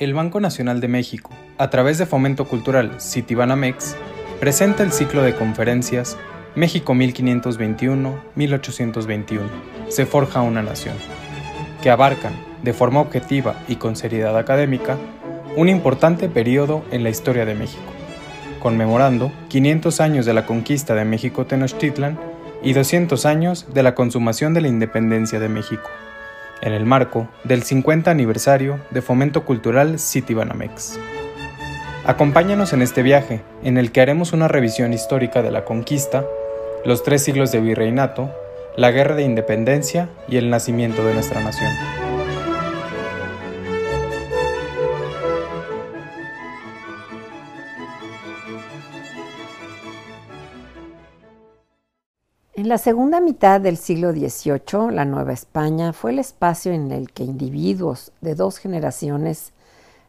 El Banco Nacional de México, a través de Fomento Cultural Citibanamex, presenta el ciclo de conferencias México 1521-1821, se forja una nación, que abarcan, de forma objetiva y con seriedad académica, un importante periodo en la historia de México, conmemorando 500 años de la conquista de México Tenochtitlan y 200 años de la consumación de la independencia de México, en el marco del 50 aniversario de Fomento Cultural Citibanamex. Acompáñanos en este viaje, en el que haremos una revisión histórica de la conquista, los tres siglos de virreinato, la guerra de independencia y el nacimiento de nuestra nación. En la segunda mitad del siglo XVIII, la Nueva España fue el espacio en el que individuos de dos generaciones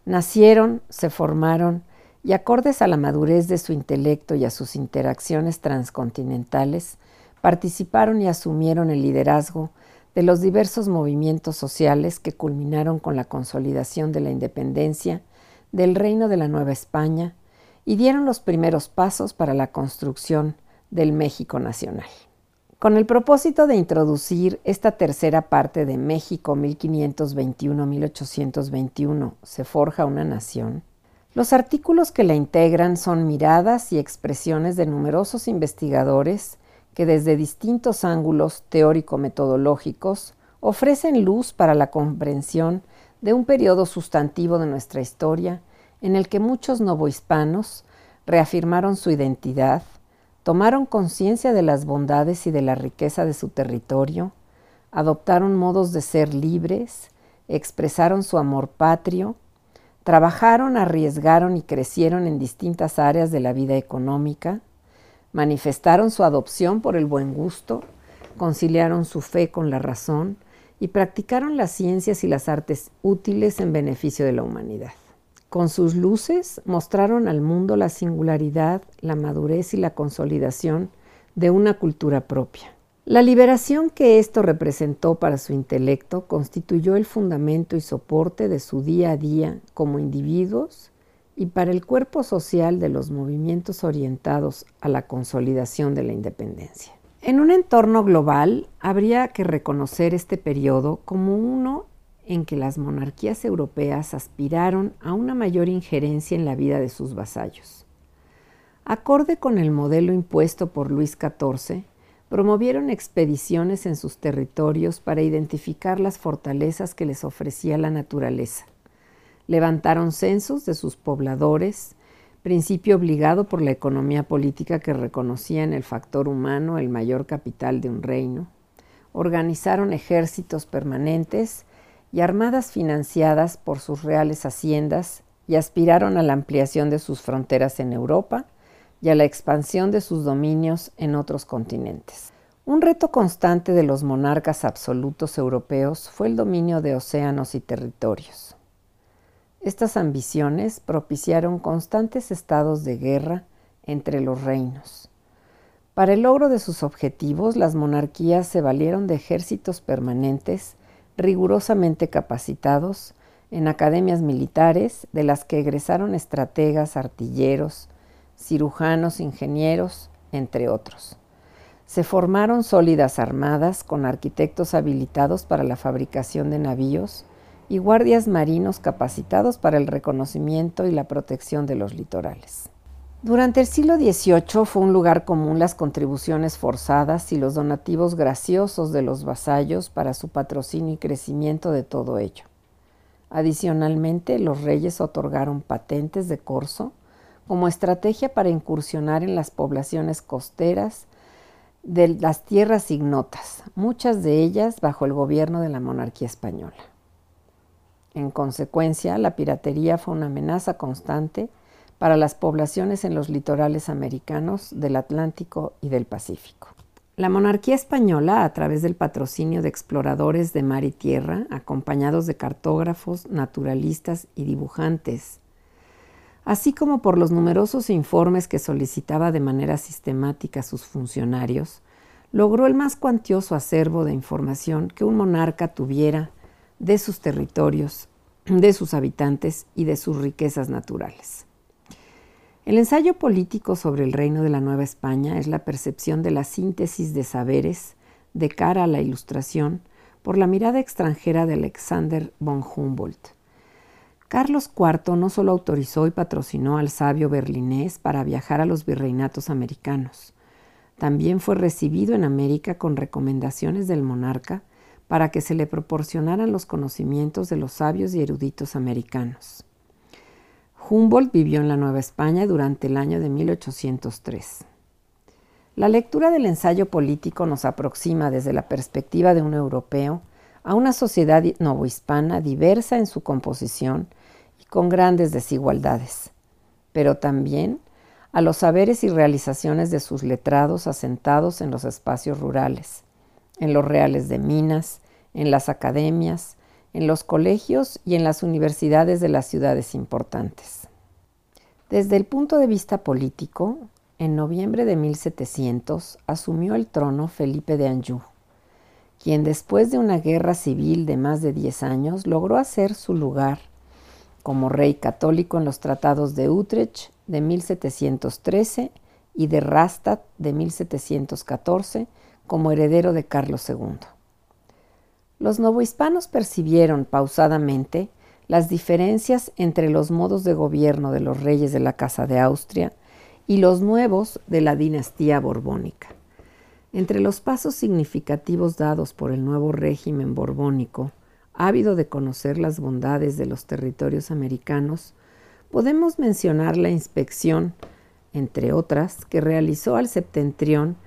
nacieron, se formaron y acordes a la madurez de su intelecto y a sus interacciones transcontinentales, participaron y asumieron el liderazgo de los diversos movimientos sociales que culminaron con la consolidación de la independencia del Reino de la Nueva España y dieron los primeros pasos para la construcción del México nacional. Con el propósito de introducir esta tercera parte de México 1521-1821, se forja una nación, los artículos que la integran son miradas y expresiones de numerosos investigadores que desde distintos ángulos teórico-metodológicos ofrecen luz para la comprensión de un periodo sustantivo de nuestra historia en el que muchos novohispanos reafirmaron su identidad, tomaron conciencia de las bondades y de la riqueza de su territorio, adoptaron modos de ser libres, expresaron su amor patrio, trabajaron, arriesgaron y crecieron en distintas áreas de la vida económica, manifestaron su adopción por el buen gusto, conciliaron su fe con la razón y practicaron las ciencias y las artes útiles en beneficio de la humanidad. Con sus luces mostraron al mundo la singularidad, la madurez y la consolidación de una cultura propia. La liberación que esto representó para su intelecto constituyó el fundamento y soporte de su día a día como individuos y para el cuerpo social de los movimientos orientados a la consolidación de la independencia. En un entorno global, habría que reconocer este periodo como uno en que las monarquías europeas aspiraron a una mayor injerencia en la vida de sus vasallos. Acorde con el modelo impuesto por Luis XIV, promovieron expediciones en sus territorios para identificar las fortalezas que les ofrecía la naturaleza. Levantaron censos de sus pobladores, principio obligado por la economía política que reconocía en el factor humano el mayor capital de un reino. Organizaron ejércitos permanentes y armadas financiadas por sus reales haciendas y aspiraron a la ampliación de sus fronteras en Europa y a la expansión de sus dominios en otros continentes. Un reto constante de los monarcas absolutos europeos fue el dominio de océanos y territorios. Estas ambiciones propiciaron constantes estados de guerra entre los reinos. Para el logro de sus objetivos, las monarquías se valieron de ejércitos permanentes rigurosamente capacitados en academias militares de las que egresaron estrategas, artilleros, cirujanos, ingenieros, entre otros. Se formaron sólidas armadas con arquitectos habilitados para la fabricación de navíos y guardias marinos capacitados para el reconocimiento y la protección de los litorales. Durante el siglo XVIII fue un lugar común las contribuciones forzadas y los donativos graciosos de los vasallos para su patrocinio y crecimiento de todo ello. Adicionalmente, los reyes otorgaron patentes de corso como estrategia para incursionar en las poblaciones costeras de las tierras ignotas, muchas de ellas bajo el gobierno de la monarquía española. En consecuencia, la piratería fue una amenaza constante para las poblaciones en los litorales americanos del Atlántico y del Pacífico. La monarquía española, a través del patrocinio de exploradores de mar y tierra, acompañados de cartógrafos, naturalistas y dibujantes, así como por los numerosos informes que solicitaba de manera sistemática a sus funcionarios, logró el más cuantioso acervo de información que un monarca tuviera de sus territorios de sus habitantes y de sus riquezas naturales. El ensayo político sobre el reino de la Nueva España es la percepción de la síntesis de saberes de cara a la ilustración por la mirada extranjera de Alexander von Humboldt. Carlos IV no solo autorizó y patrocinó al sabio berlinés para viajar a los virreinatos americanos, también fue recibido en América con recomendaciones del monarca para que se le proporcionaran los conocimientos de los sabios y eruditos americanos. Humboldt vivió en la Nueva España durante el año de 1803. La lectura del ensayo político nos aproxima desde la perspectiva de un europeo a una sociedad novohispana diversa en su composición y con grandes desigualdades, pero también a los saberes y realizaciones de sus letrados asentados en los espacios rurales, en los reales de minas, en las academias, en los colegios y en las universidades de las ciudades importantes. Desde el punto de vista político, en noviembre de 1700 asumió el trono Felipe de Anjou, quien después de una guerra civil de más de 10 años logró hacer su lugar como rey católico en los tratados de Utrecht de 1713 y de Rastatt de 1714 como heredero de Carlos II. Los novohispanos percibieron pausadamente las diferencias entre los modos de gobierno de los reyes de la Casa de Austria y los nuevos de la dinastía borbónica. Entre los pasos significativos dados por el nuevo régimen borbónico, ávido de conocer las bondades de los territorios americanos, podemos mencionar la inspección, entre otras, que realizó al septentrión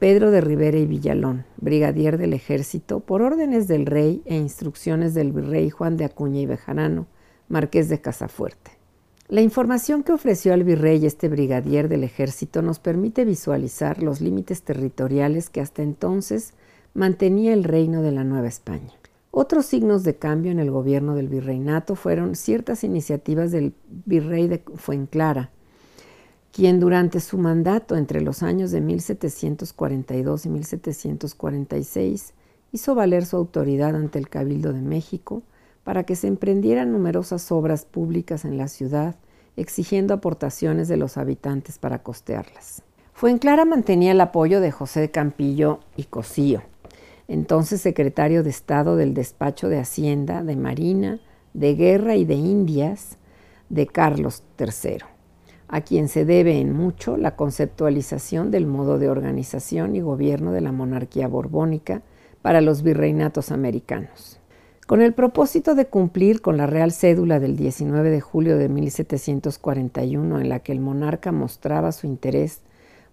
Pedro de Rivera y Villalón, brigadier del ejército, por órdenes del rey e instrucciones del virrey Juan de Acuña y Bejarano, marqués de Casafuerte. La información que ofreció al virrey este brigadier del ejército nos permite visualizar los límites territoriales que hasta entonces mantenía el reino de la Nueva España. Otros signos de cambio en el gobierno del virreinato fueron ciertas iniciativas del virrey de Fuenclara, quien durante su mandato entre los años de 1742 y 1746 hizo valer su autoridad ante el Cabildo de México para que se emprendieran numerosas obras públicas en la ciudad, exigiendo aportaciones de los habitantes para costearlas. Fuenclara mantenía el apoyo de José Campillo y Cosío, entonces secretario de Estado del Despacho de Hacienda, de Marina, de Guerra y de Indias de Carlos III a quien se debe en mucho la conceptualización del modo de organización y gobierno de la monarquía borbónica para los virreinatos americanos. Con el propósito de cumplir con la Real Cédula del 19 de julio de 1741 en la que el monarca mostraba su interés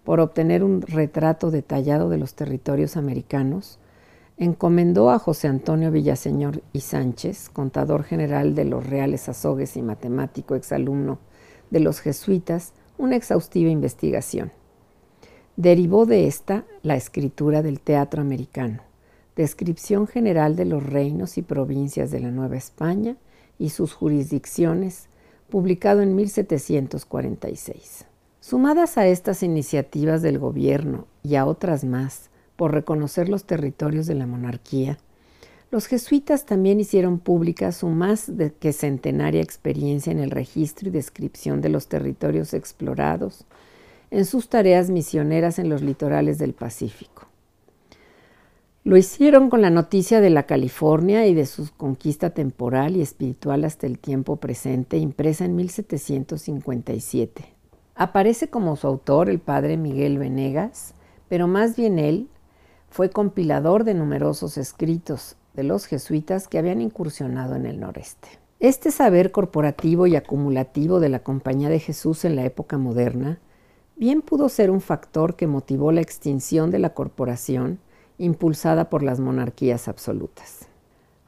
por obtener un retrato detallado de los territorios americanos, encomendó a José Antonio Villaseñor y Sánchez, contador general de los Reales Azogues y matemático exalumno de los jesuitas una exhaustiva investigación. Derivó de esta la escritura del teatro americano, descripción general de los reinos y provincias de la Nueva España y sus jurisdicciones, publicado en 1746. Sumadas a estas iniciativas del gobierno y a otras más por reconocer los territorios de la monarquía, los jesuitas también hicieron pública su más que centenaria experiencia en el registro y descripción de los territorios explorados, en sus tareas misioneras en los litorales del Pacífico. Lo hicieron con la noticia de la California y de su conquista temporal y espiritual hasta el tiempo presente, impresa en 1757. Aparece como su autor el padre Miguel Venegas, pero más bien él fue compilador de numerosos escritos, los jesuitas que habían incursionado en el noreste. Este saber corporativo y acumulativo de la Compañía de Jesús en la época moderna bien pudo ser un factor que motivó la extinción de la corporación impulsada por las monarquías absolutas.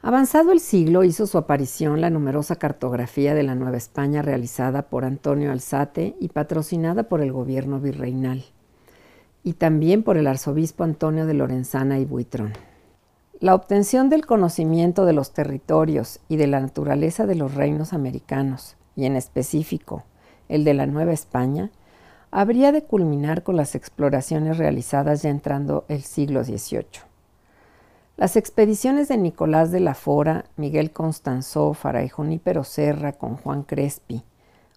Avanzado el siglo hizo su aparición la numerosa cartografía de la Nueva España realizada por Antonio Alzate y patrocinada por el gobierno virreinal, y también por el arzobispo Antonio de Lorenzana y Buitrón. La obtención del conocimiento de los territorios y de la naturaleza de los reinos americanos, y en específico el de la Nueva España, habría de culminar con las exploraciones realizadas ya entrando el siglo XVIII. Las expediciones de Nicolás de la Fora, Miguel Constanzó, Fray Junípero Serra con Juan Crespi,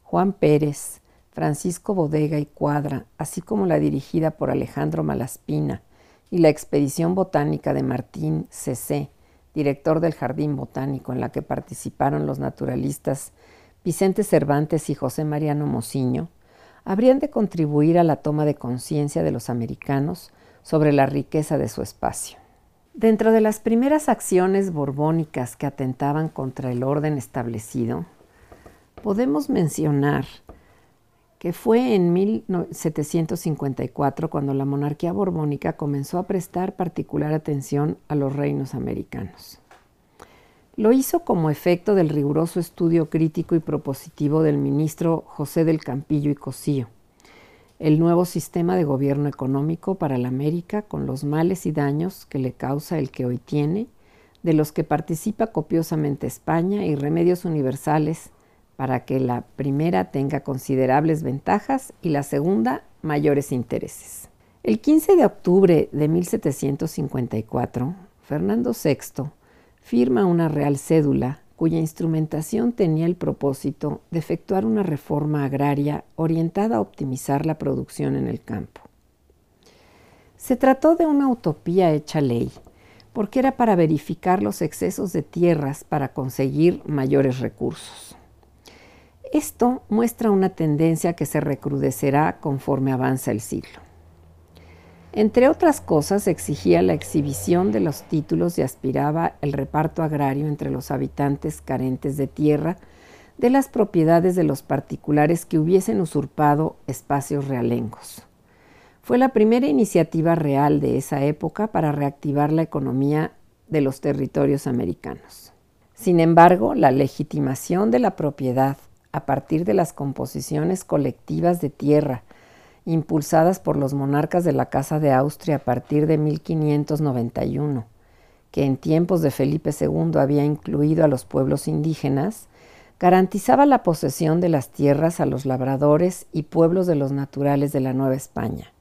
Juan Pérez, Francisco Bodega y Cuadra, así como la dirigida por Alejandro Malaspina y la expedición botánica de Martín C.C., director del Jardín Botánico, en la que participaron los naturalistas Vicente Cervantes y José Mariano Mociño, habrían de contribuir a la toma de conciencia de los americanos sobre la riqueza de su espacio. Dentro de las primeras acciones borbónicas que atentaban contra el orden establecido, podemos mencionar que fue en 1754 cuando la monarquía borbónica comenzó a prestar particular atención a los reinos americanos. Lo hizo como efecto del riguroso estudio crítico y propositivo del ministro José del Campillo y Cosío, el nuevo sistema de gobierno económico para la América con los males y daños que le causa el que hoy tiene, de los que participa copiosamente España y remedios universales para que la primera tenga considerables ventajas y la segunda mayores intereses. El 15 de octubre de 1754, Fernando VI firma una real cédula cuya instrumentación tenía el propósito de efectuar una reforma agraria orientada a optimizar la producción en el campo. Se trató de una utopía hecha ley, porque era para verificar los excesos de tierras para conseguir mayores recursos. Esto muestra una tendencia que se recrudecerá conforme avanza el siglo. Entre otras cosas, exigía la exhibición de los títulos y aspiraba el reparto agrario entre los habitantes carentes de tierra de las propiedades de los particulares que hubiesen usurpado espacios realengos. Fue la primera iniciativa real de esa época para reactivar la economía de los territorios americanos. Sin embargo, la legitimación de la propiedad a partir de las composiciones colectivas de tierra impulsadas por los monarcas de la Casa de Austria a partir de 1591, que en tiempos de Felipe II había incluido a los pueblos indígenas, garantizaba la posesión de las tierras a los labradores y pueblos de los naturales de la Nueva España.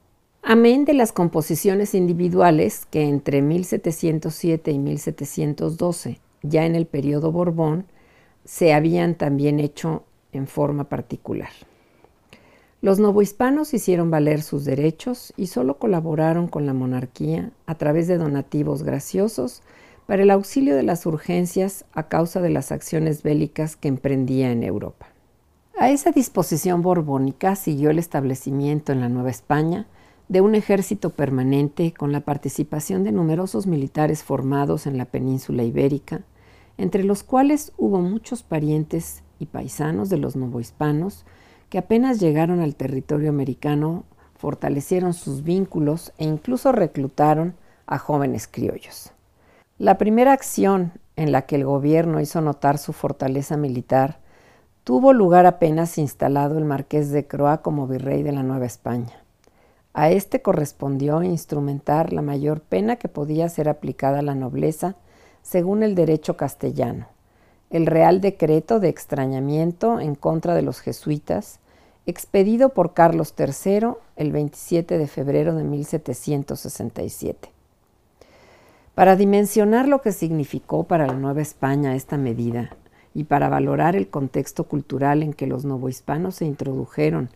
Amén de las composiciones individuales que entre 1707 y 1712, ya en el periodo Borbón, se habían también hecho en forma particular. Los novohispanos hicieron valer sus derechos y solo colaboraron con la monarquía a través de donativos graciosos para el auxilio de las urgencias a causa de las acciones bélicas que emprendía en Europa. A esa disposición borbónica siguió el establecimiento en la Nueva España de un ejército permanente con la participación de numerosos militares formados en la península ibérica, entre los cuales hubo muchos parientes y paisanos de los novohispanos que apenas llegaron al territorio americano fortalecieron sus vínculos e incluso reclutaron a jóvenes criollos. La primera acción en la que el gobierno hizo notar su fortaleza militar tuvo lugar apenas instalado el marqués de Croix como virrey de la Nueva España. A este correspondió instrumentar la mayor pena que podía ser aplicada a la nobleza según el derecho castellano, el Real Decreto de Extrañamiento en contra de los jesuitas, expedido por Carlos III el 27 de febrero de 1767. Para dimensionar lo que significó para la Nueva España esta medida y para valorar el contexto cultural en que los novohispanos se introdujeron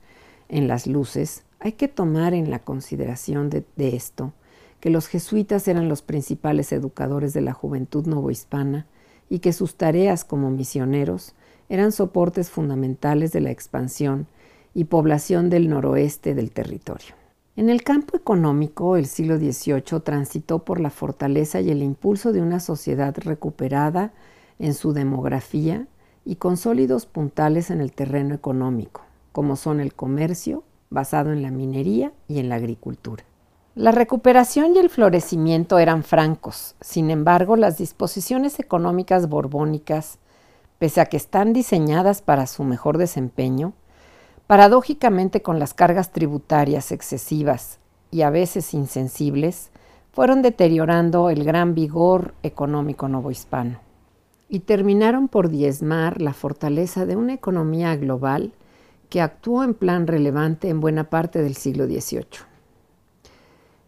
en las luces, hay que tomar en la consideración de, de esto que los jesuitas eran los principales educadores de la juventud novohispana y que sus tareas como misioneros eran soportes fundamentales de la expansión y población del noroeste del territorio. En el campo económico, el siglo XVIII transitó por la fortaleza y el impulso de una sociedad recuperada en su demografía y con sólidos puntales en el terreno económico, como son el comercio, basado en la minería y en la agricultura. La recuperación y el florecimiento eran francos, sin embargo las disposiciones económicas borbónicas, pese a que están diseñadas para su mejor desempeño, paradójicamente con las cargas tributarias excesivas y a veces insensibles, fueron deteriorando el gran vigor económico novohispano y terminaron por diezmar la fortaleza de una economía global que actuó en plan relevante en buena parte del siglo XVIII.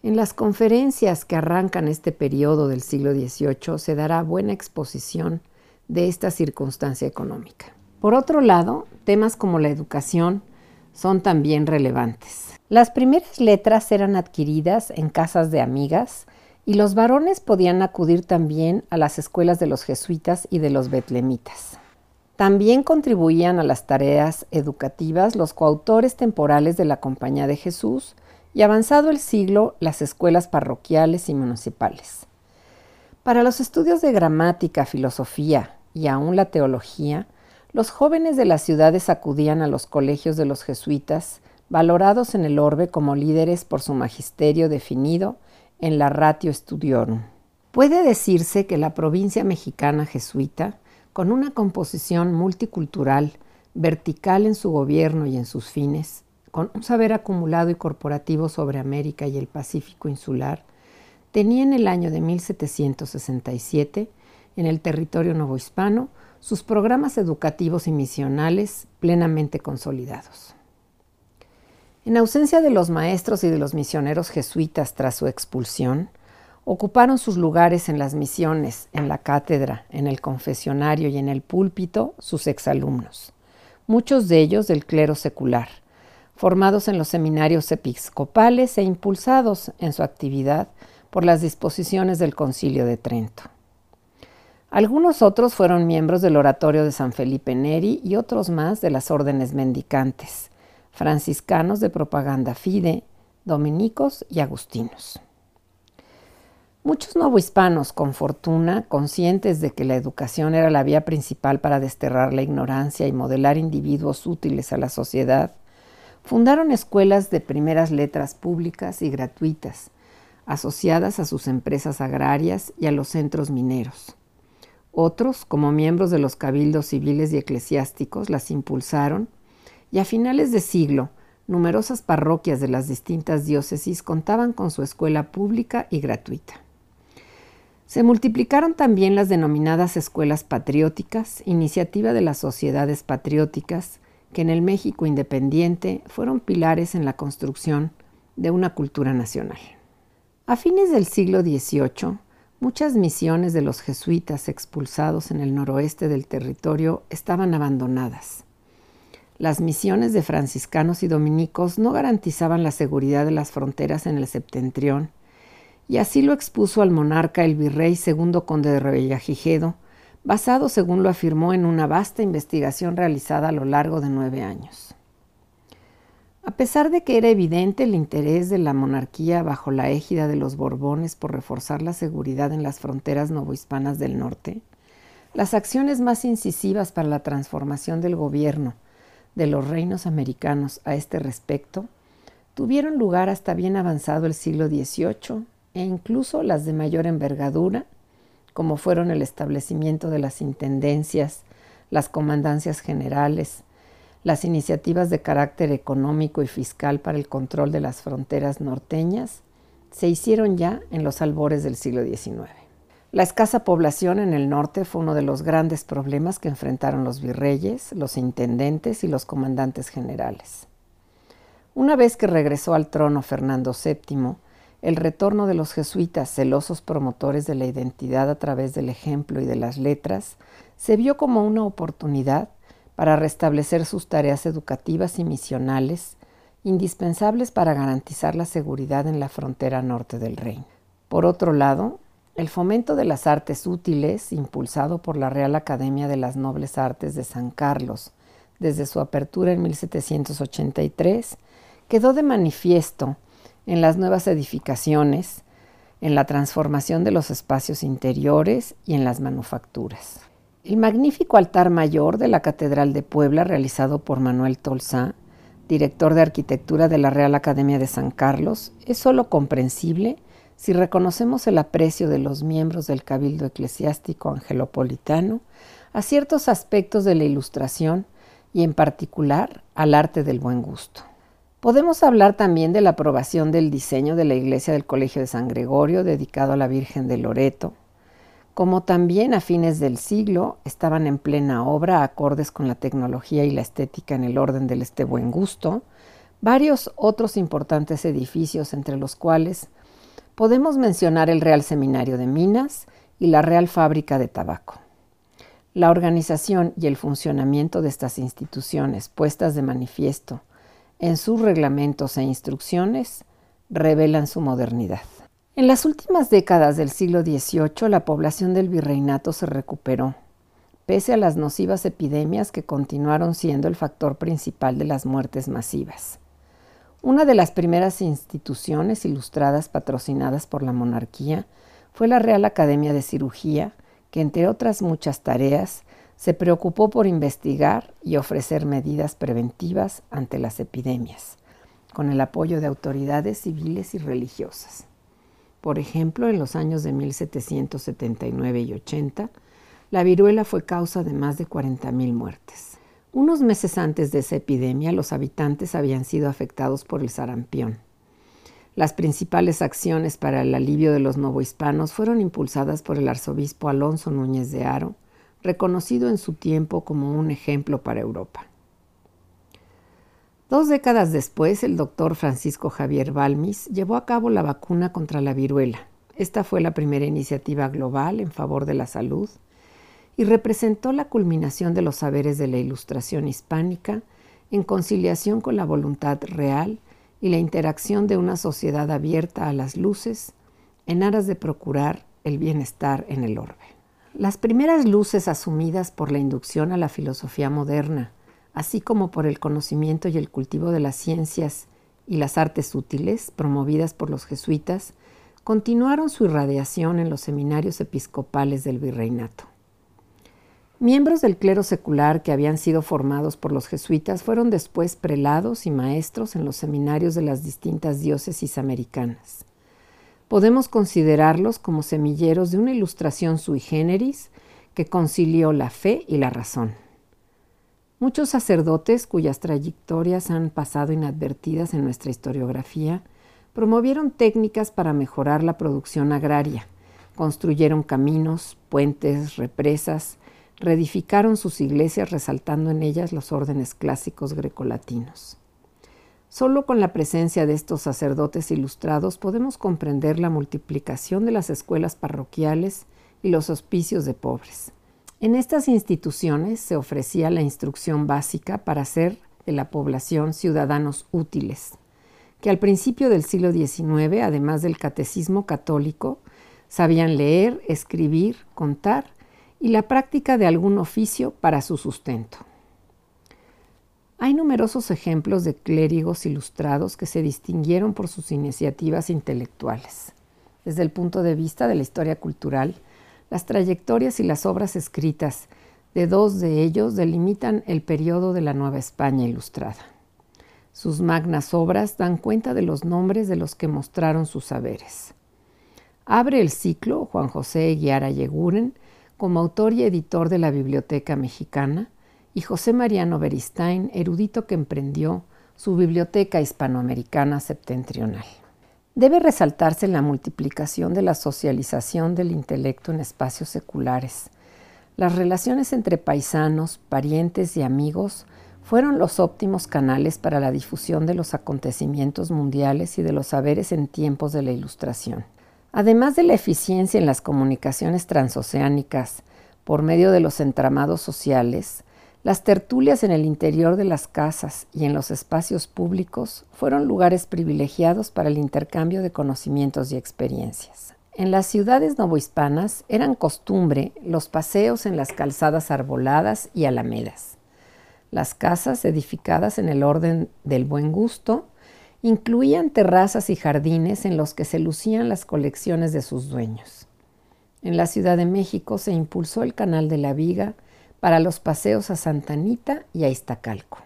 En las conferencias que arrancan este periodo del siglo XVIII se dará buena exposición de esta circunstancia económica. Por otro lado, temas como la educación son también relevantes. Las primeras letras eran adquiridas en casas de amigas y los varones podían acudir también a las escuelas de los jesuitas y de los betlemitas. También contribuían a las tareas educativas los coautores temporales de la Compañía de Jesús y avanzado el siglo las escuelas parroquiales y municipales. Para los estudios de gramática, filosofía y aún la teología, los jóvenes de las ciudades acudían a los colegios de los jesuitas, valorados en el orbe como líderes por su magisterio definido en la Ratio Studiorum. Puede decirse que la provincia mexicana jesuita, con una composición multicultural, vertical en su gobierno y en sus fines, con un saber acumulado y corporativo sobre América y el Pacífico insular, tenía en el año de 1767, en el territorio novohispano, sus programas educativos y misionales plenamente consolidados. En ausencia de los maestros y de los misioneros jesuitas tras su expulsión, ocuparon sus lugares en las misiones, en la cátedra, en el confesionario y en el púlpito sus exalumnos, muchos de ellos del clero secular, formados en los seminarios episcopales e impulsados en su actividad por las disposiciones del Concilio de Trento. Algunos otros fueron miembros del oratorio de San Felipe Neri y otros más de las órdenes mendicantes, franciscanos de propaganda fide, dominicos y agustinos. Muchos novohispanos con fortuna, conscientes de que la educación era la vía principal para desterrar la ignorancia y modelar individuos útiles a la sociedad, fundaron escuelas de primeras letras públicas y gratuitas, asociadas a sus empresas agrarias y a los centros mineros. Otros, como miembros de los cabildos civiles y eclesiásticos, las impulsaron y a finales de siglo, numerosas parroquias de las distintas diócesis contaban con su escuela pública y gratuita. Se multiplicaron también las denominadas escuelas patrióticas, iniciativa de las sociedades patrióticas, que en el México independiente fueron pilares en la construcción de una cultura nacional. A fines del siglo XVIII, Muchas misiones de los jesuitas expulsados en el noroeste del territorio estaban abandonadas. Las misiones de franciscanos y dominicos no garantizaban la seguridad de las fronteras en el septentrión, y así lo expuso al monarca el virrey segundo conde de Revillagigedo, basado, según lo afirmó, en una vasta investigación realizada a lo largo de nueve años. A pesar de que era evidente el interés de la monarquía bajo la égida de los Borbones por reforzar la seguridad en las fronteras novohispanas del norte, las acciones más incisivas para la transformación del gobierno de los reinos americanos a este respecto tuvieron lugar hasta bien avanzado el siglo XVIII e incluso las de mayor envergadura, como fueron el establecimiento de las intendencias, las comandancias generales, las iniciativas de carácter económico y fiscal para el control de las fronteras norteñas se hicieron ya en los albores del siglo XIX. La escasa población en el norte fue uno de los grandes problemas que enfrentaron los virreyes, los intendentes y los comandantes generales. Una vez que regresó al trono Fernando VII, el retorno de los jesuitas, celosos promotores de la identidad a través del ejemplo y de las letras, se vio como una oportunidad para restablecer sus tareas educativas y misionales, indispensables para garantizar la seguridad en la frontera norte del reino. Por otro lado, el fomento de las artes útiles, impulsado por la Real Academia de las Nobles Artes de San Carlos desde su apertura en 1783, quedó de manifiesto en las nuevas edificaciones, en la transformación de los espacios interiores y en las manufacturas. El magnífico altar mayor de la Catedral de Puebla, realizado por Manuel Tolsá, director de arquitectura de la Real Academia de San Carlos, es sólo comprensible si reconocemos el aprecio de los miembros del Cabildo Eclesiástico Angelopolitano a ciertos aspectos de la ilustración y en particular al arte del buen gusto. Podemos hablar también de la aprobación del diseño de la iglesia del Colegio de San Gregorio dedicado a la Virgen de Loreto, como también a fines del siglo estaban en plena obra, acordes con la tecnología y la estética en el orden del este buen gusto, varios otros importantes edificios, entre los cuales Podemos mencionar el Real Seminario de Minas y la Real Fábrica de Tabaco. La organización y el funcionamiento de estas instituciones puestas de manifiesto en sus reglamentos e instrucciones revelan su modernidad. En las últimas décadas del siglo XVIII la población del virreinato se recuperó, pese a las nocivas epidemias que continuaron siendo el factor principal de las muertes masivas. Una de las primeras instituciones ilustradas patrocinadas por la monarquía fue la Real Academia de Cirugía, que entre otras muchas tareas se preocupó por investigar y ofrecer medidas preventivas ante las epidemias, con el apoyo de autoridades civiles y religiosas. Por ejemplo, en los años de 1779 y 80, la viruela fue causa de más de 40.000 muertes. Unos meses antes de esa epidemia, los habitantes habían sido afectados por el sarampión. Las principales acciones para el alivio de los novohispanos fueron impulsadas por el arzobispo Alonso Núñez de Haro, reconocido en su tiempo como un ejemplo para Europa. Dos décadas después, el doctor Francisco Javier Balmis llevó a cabo la vacuna contra la viruela. Esta fue la primera iniciativa global en favor de la salud y representó la culminación de los saberes de la Ilustración hispánica en conciliación con la voluntad real y la interacción de una sociedad abierta a las luces en aras de procurar el bienestar en el orbe. Las primeras luces asumidas por la inducción a la filosofía moderna, así como por el conocimiento y el cultivo de las ciencias y las artes útiles promovidas por los jesuitas, continuaron su irradiación en los seminarios episcopales del virreinato. Miembros del clero secular que habían sido formados por los jesuitas fueron después prelados y maestros en los seminarios de las distintas diócesis americanas. Podemos considerarlos como semilleros de una ilustración sui generis que concilió la fe y la razón. Muchos sacerdotes cuyas trayectorias han pasado inadvertidas en nuestra historiografía promovieron técnicas para mejorar la producción agraria, construyeron caminos, puentes, represas, reedificaron sus iglesias resaltando en ellas los órdenes clásicos grecolatinos. Solo con la presencia de estos sacerdotes ilustrados podemos comprender la multiplicación de las escuelas parroquiales y los hospicios de pobres. En estas instituciones se ofrecía la instrucción básica para hacer de la población ciudadanos útiles, que al principio del siglo XIX, además del catecismo católico, sabían leer, escribir, contar y la práctica de algún oficio para su sustento. Hay numerosos ejemplos de clérigos ilustrados que se distinguieron por sus iniciativas intelectuales. Desde el punto de vista de la historia cultural, las trayectorias y las obras escritas de dos de ellos delimitan el periodo de la Nueva España ilustrada. Sus magnas obras dan cuenta de los nombres de los que mostraron sus saberes. Abre el ciclo Juan José Guiara Yeguren, como autor y editor de la Biblioteca Mexicana, y José Mariano Beristain, erudito que emprendió su Biblioteca Hispanoamericana Septentrional. Debe resaltarse la multiplicación de la socialización del intelecto en espacios seculares. Las relaciones entre paisanos, parientes y amigos fueron los óptimos canales para la difusión de los acontecimientos mundiales y de los saberes en tiempos de la Ilustración. Además de la eficiencia en las comunicaciones transoceánicas por medio de los entramados sociales, las tertulias en el interior de las casas y en los espacios públicos fueron lugares privilegiados para el intercambio de conocimientos y experiencias. En las ciudades novohispanas eran costumbre los paseos en las calzadas arboladas y alamedas. Las casas edificadas en el orden del buen gusto incluían terrazas y jardines en los que se lucían las colecciones de sus dueños. En la Ciudad de México se impulsó el Canal de la Viga para los paseos a Santa Anita y a Iztacalco.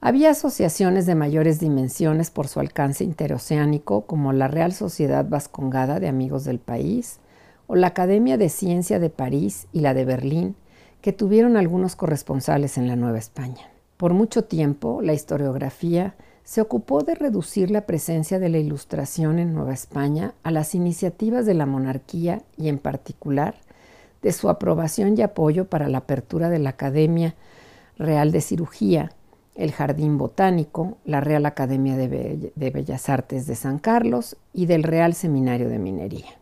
Había asociaciones de mayores dimensiones por su alcance interoceánico, como la Real Sociedad Vascongada de Amigos del País o la Academia de Ciencia de París y la de Berlín, que tuvieron algunos corresponsales en la Nueva España. Por mucho tiempo, la historiografía se ocupó de reducir la presencia de la Ilustración en Nueva España a las iniciativas de la monarquía y en particular de su aprobación y apoyo para la apertura de la Academia Real de Cirugía, el Jardín Botánico, la Real Academia de, Bellas Artes de San Carlos y del Real Seminario de Minería.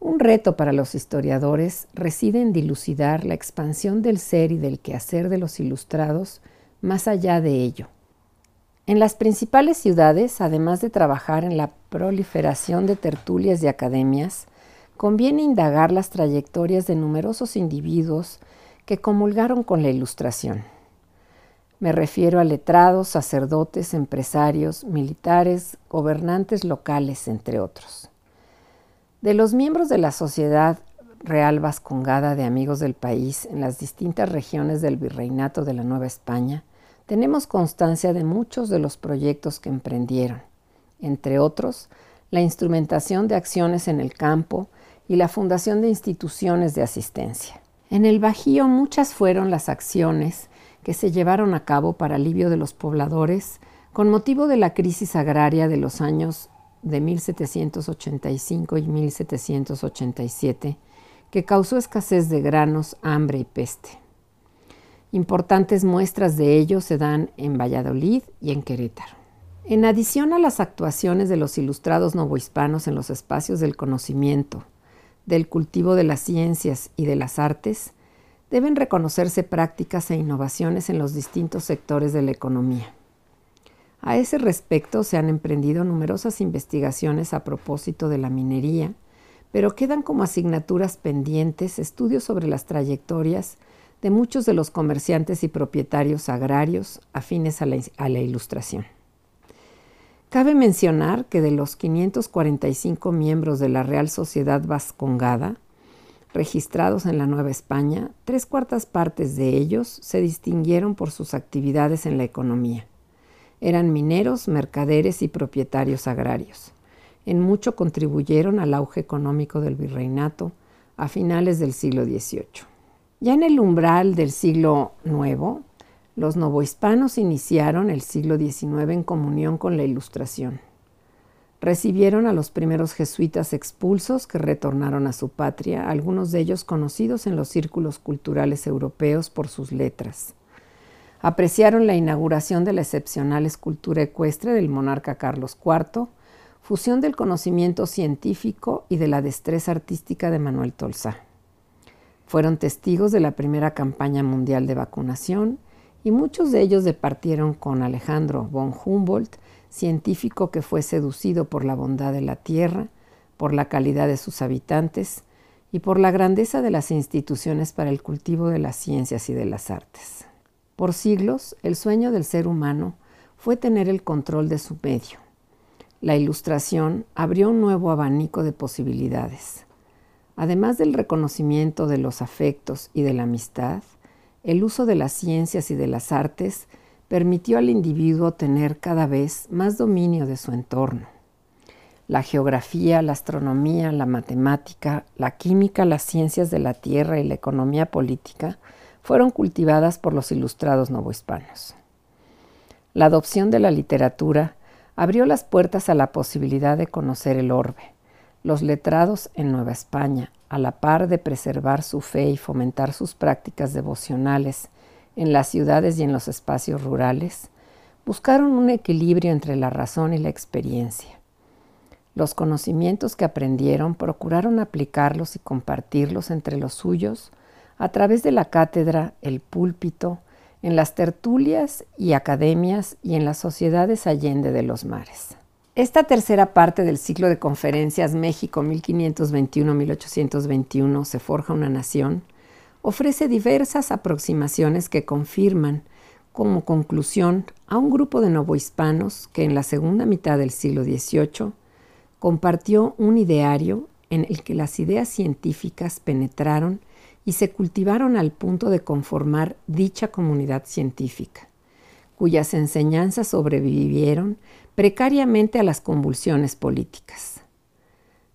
Un reto para los historiadores reside en dilucidar la expansión del ser y del quehacer de los ilustrados más allá de ello. En las principales ciudades, además de trabajar en la proliferación de tertulias y academias, conviene indagar las trayectorias de numerosos individuos que comulgaron con la Ilustración. Me refiero a letrados, sacerdotes, empresarios, militares, gobernantes locales, entre otros. De los miembros de la Sociedad Real Vascongada de Amigos del País en las distintas regiones del Virreinato de la Nueva España, tenemos constancia de muchos de los proyectos que emprendieron, entre otros, la instrumentación de acciones en el campo y la fundación de instituciones de asistencia. En el Bajío muchas fueron las acciones que se llevaron a cabo para alivio de los pobladores con motivo de la crisis agraria de los años de 1785 y 1787, que causó escasez de granos, hambre y peste. Importantes muestras de ello se dan en Valladolid y en Querétaro. En adición a las actuaciones de los ilustrados novohispanos en los espacios del conocimiento, del cultivo de las ciencias y de las artes, deben reconocerse prácticas e innovaciones en los distintos sectores de la economía. A ese respecto se han emprendido numerosas investigaciones a propósito de la minería, pero quedan como asignaturas pendientes estudios sobre las trayectorias de muchos de los comerciantes y propietarios agrarios afines a la, ilustración. Cabe mencionar que de los 545 miembros de la Real Sociedad Vascongada, registrados en la Nueva España, tres cuartas partes de ellos se distinguieron por sus actividades en la economía. Eran mineros, mercaderes y propietarios agrarios. En mucho contribuyeron al auge económico del virreinato a finales del siglo XVIII. Ya en el umbral del siglo nuevo, los novohispanos iniciaron el siglo XIX en comunión con la Ilustración. Recibieron a los primeros jesuitas expulsos que retornaron a su patria, algunos de ellos conocidos en los círculos culturales europeos por sus letras. Apreciaron la inauguración de la excepcional escultura ecuestre del monarca Carlos IV, fusión del conocimiento científico y de la destreza artística de Manuel Tolsá. Fueron testigos de la primera campaña mundial de vacunación y muchos de ellos departieron con Alejandro von Humboldt científico que fue seducido por la bondad de la tierra, por la calidad de sus habitantes y por la grandeza de las instituciones para el cultivo de las ciencias y de las artes. Por siglos, el sueño del ser humano fue tener el control de su medio. La ilustración abrió un nuevo abanico de posibilidades. Además del reconocimiento de los afectos y de la amistad, el uso de las ciencias y de las artes permitió al individuo tener cada vez más dominio de su entorno. La geografía, la astronomía, la matemática, la química, las ciencias de la tierra y la economía política fueron cultivadas por los ilustrados novohispanos. La adopción de la literatura abrió las puertas a la posibilidad de conocer el orbe. Los letrados en Nueva España, a la par de preservar su fe y fomentar sus prácticas devocionales en las ciudades y en los espacios rurales, buscaron un equilibrio entre la razón y la experiencia. Los conocimientos que aprendieron procuraron aplicarlos y compartirlos entre los suyos a través de la cátedra, el púlpito, en las tertulias y academias y en las sociedades allende de los mares. Esta tercera parte del ciclo de conferencias México 1521-1821 se forja una nación ofrece diversas aproximaciones que confirman como conclusión a un grupo de novohispanos que en la segunda mitad del siglo XVIII compartió un ideario en el que las ideas científicas penetraron y se cultivaron al punto de conformar dicha comunidad científica, cuyas enseñanzas sobrevivieron precariamente a las convulsiones políticas.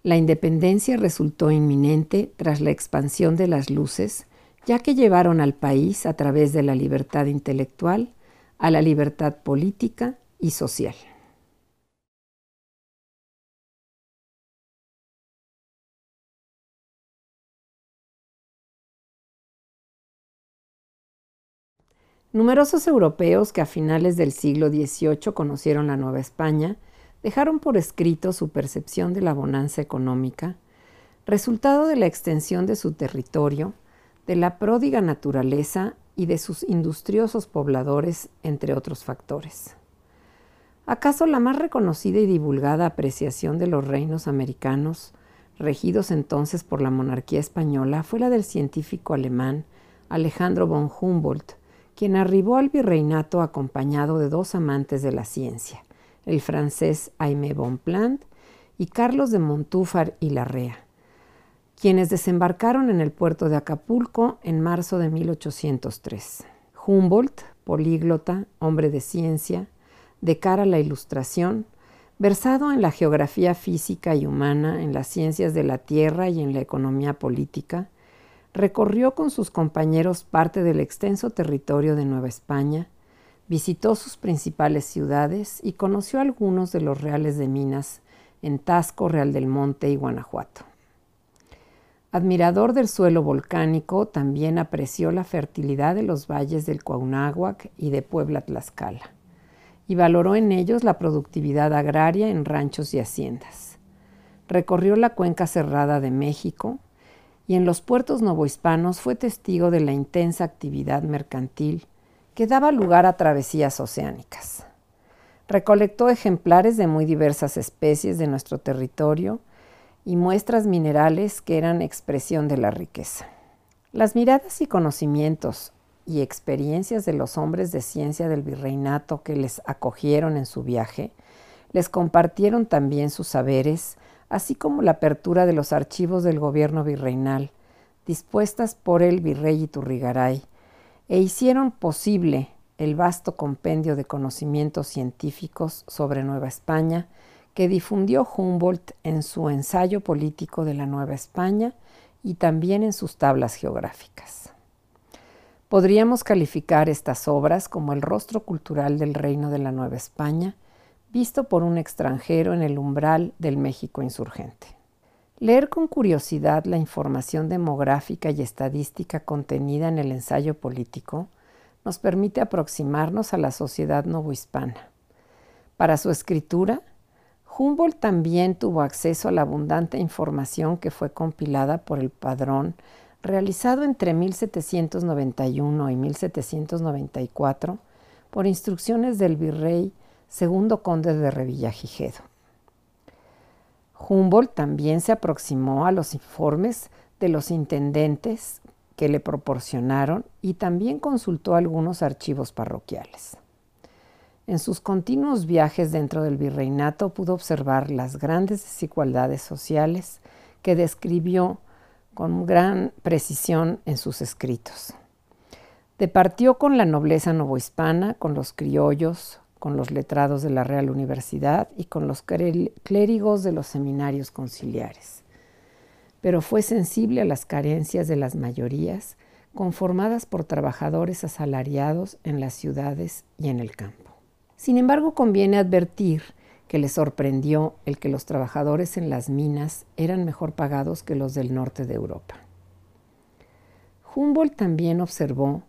La independencia resultó inminente tras la expansión de las luces ya que llevaron al país a través de la libertad intelectual a la libertad política y social. Numerosos europeos que a finales del siglo XVIII conocieron la Nueva España dejaron por escrito su percepción de la bonanza económica, resultado de la extensión de su territorio, de la pródiga naturaleza y de sus industriosos pobladores, entre otros factores. ¿Acaso la más reconocida y divulgada apreciación de los reinos americanos, regidos entonces por la monarquía española, fue la del científico alemán Alejandro von Humboldt, quien arribó al virreinato acompañado de dos amantes de la ciencia, el francés Aimé Bonpland y Carlos de Montúfar y Larrea, quienes desembarcaron en el puerto de Acapulco en marzo de 1803. Humboldt, políglota, hombre de ciencia, de cara a la ilustración, versado en la geografía física y humana, en las ciencias de la tierra y en la economía política, recorrió con sus compañeros parte del extenso territorio de Nueva España, visitó sus principales ciudades y conoció algunos de los reales de minas en Tasco, Real del Monte y Guanajuato. Admirador del suelo volcánico, también apreció la fertilidad de los valles del Cuauhnáhuac y de Puebla Tlaxcala y valoró en ellos la productividad agraria en ranchos y haciendas. Recorrió la cuenca cerrada de México y en los puertos novohispanos fue testigo de la intensa actividad mercantil que daba lugar a travesías oceánicas. Recolectó ejemplares de muy diversas especies de nuestro territorio y muestras minerales que eran expresión de la riqueza. Las miradas y conocimientos y experiencias de los hombres de ciencia del virreinato que les acogieron en su viaje, les compartieron también sus saberes, así como la apertura de los archivos del gobierno virreinal, dispuestas por el virrey Iturrigaray, e hicieron posible el vasto compendio de conocimientos científicos sobre Nueva España que difundió Humboldt en su ensayo político de la Nueva España y también en sus tablas geográficas. Podríamos calificar estas obras como el rostro cultural del reino de la Nueva España, visto por un extranjero en el umbral del México insurgente. Leer con curiosidad la información demográfica y estadística contenida en el ensayo político nos permite aproximarnos a la sociedad novohispana. Para su escritura, Humboldt también tuvo acceso a la abundante información que fue compilada por el padrón realizado entre 1791 y 1794 por instrucciones del virrey segundo conde de Revillagigedo. Humboldt también se aproximó a los informes de los intendentes que le proporcionaron y también consultó algunos archivos parroquiales. En sus continuos viajes dentro del virreinato pudo observar las grandes desigualdades sociales que describió con gran precisión en sus escritos. Departió con la nobleza novohispana, con los criollos, con los letrados de la Real Universidad y con los clérigos de los seminarios conciliares. Pero fue sensible a las carencias de las mayorías conformadas por trabajadores asalariados en las ciudades y en el campo. Sin embargo, conviene advertir que le sorprendió el que los trabajadores en las minas eran mejor pagados que los del norte de Europa. Humboldt también observó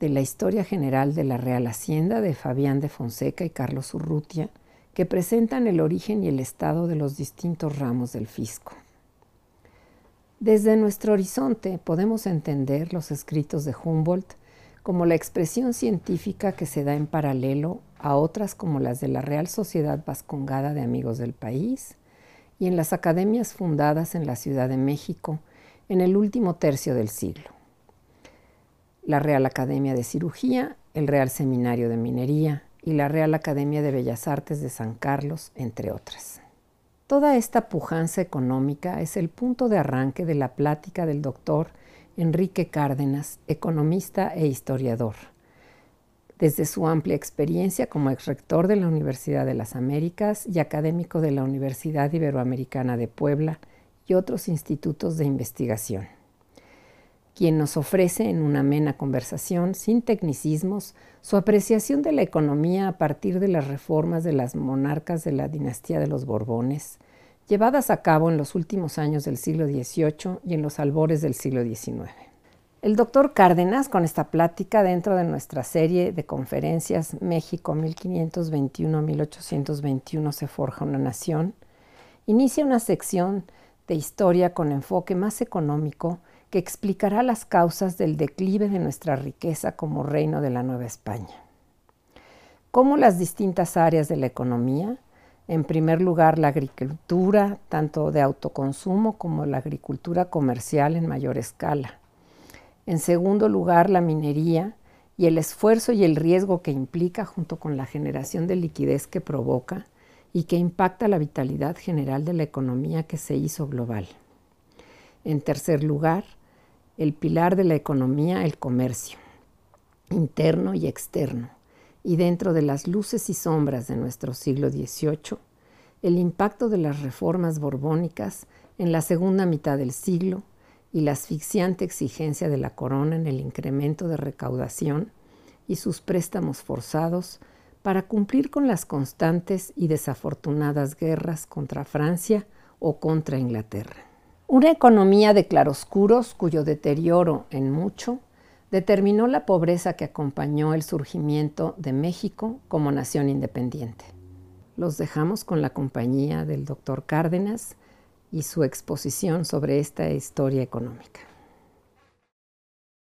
de la historia general de la Real Hacienda de Fabián de Fonseca y Carlos Urrutia, que presentan el origen y el estado de los distintos ramos del fisco. Desde nuestro horizonte podemos entender los escritos de Humboldt como la expresión científica que se da en paralelo a otras como las de la Real Sociedad Vascongada de Amigos del País y en las academias fundadas en la Ciudad de México en el último tercio del siglo. La Real Academia de Cirugía, el Real Seminario de Minería y la Real Academia de Bellas Artes de San Carlos, entre otras. Toda esta pujanza económica es el punto de arranque de la plática del doctor Enrique Cárdenas, economista e historiador, desde su amplia experiencia como exrector de la Universidad de las Américas y académico de la Universidad Iberoamericana de Puebla y otros institutos de investigación, quien nos ofrece en una amena conversación, sin tecnicismos, su apreciación de la economía a partir de las reformas de las monarcas de la dinastía de los Borbones, llevadas a cabo en los últimos años del siglo XVIII y en los albores del siglo XIX. El doctor Cárdenas, con esta plática dentro de nuestra serie de conferencias México 1521-1821 se forja una nación, inicia una sección de historia con enfoque más económico que explicará las causas del declive de nuestra riqueza como reino de la Nueva España. Cómo las distintas áreas de la economía, en primer lugar la agricultura, tanto de autoconsumo como la agricultura comercial en mayor escala, en segundo lugar, la minería y el esfuerzo y el riesgo que implica junto con la generación de liquidez que provoca y que impacta la vitalidad general de la economía que se hizo global. En tercer lugar, el pilar de la economía, el comercio, interno y externo, y dentro de las luces y sombras de nuestro siglo XVIII, el impacto de las reformas borbónicas en la segunda mitad del siglo y la asfixiante exigencia de la corona en el incremento de recaudación y sus préstamos forzados para cumplir con las constantes y desafortunadas guerras contra Francia o contra Inglaterra. Una economía de claroscuros cuyo deterioro en mucho determinó la pobreza que acompañó el surgimiento de México como nación independiente. Los dejamos con la compañía del doctor Cárdenas y su exposición sobre esta historia económica.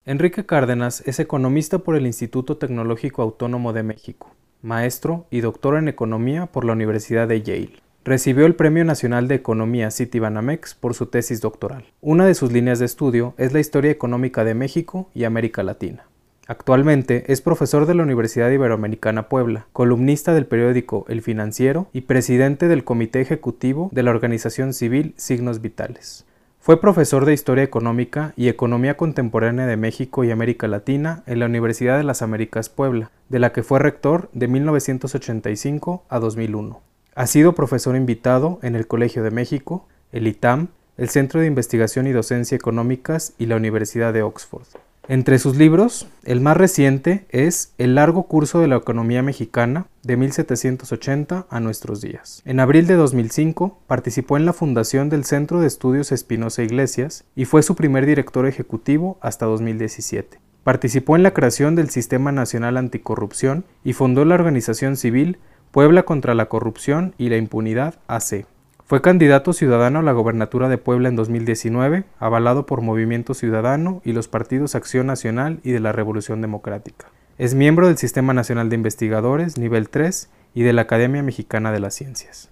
Enrique Cárdenas es economista por el Instituto Tecnológico Autónomo de México, maestro y doctor en economía por la Universidad de Yale. Recibió el Premio Nacional de Economía Citibanamex por su tesis doctoral. Una de sus líneas de estudio es la historia económica de México y América Latina. Actualmente es profesor de la Universidad Iberoamericana Puebla, columnista del periódico El Financiero y presidente del Comité Ejecutivo de la organización civil Signos Vitales. Fue profesor de Historia Económica y Economía Contemporánea de México y América Latina en la Universidad de las Américas Puebla, de la que fue rector de 1985 a 2001. Ha sido profesor invitado en el Colegio de México, el ITAM, el Centro de Investigación y Docencia Económicas y la Universidad de Oxford. Entre sus libros, el más reciente es El largo curso de la economía mexicana de 1780 a nuestros días. En abril de 2005 participó en la fundación del Centro de Estudios Espinosa Iglesias y fue su primer director ejecutivo hasta 2017. Participó en la creación del Sistema Nacional Anticorrupción y fundó la organización civil Puebla contra la Corrupción y la Impunidad AC. Fue candidato ciudadano a la gobernatura de Puebla en 2019, avalado por Movimiento Ciudadano y los partidos Acción Nacional y de la Revolución Democrática. Es miembro del Sistema Nacional de Investigadores, nivel 3, y de la Academia Mexicana de las Ciencias.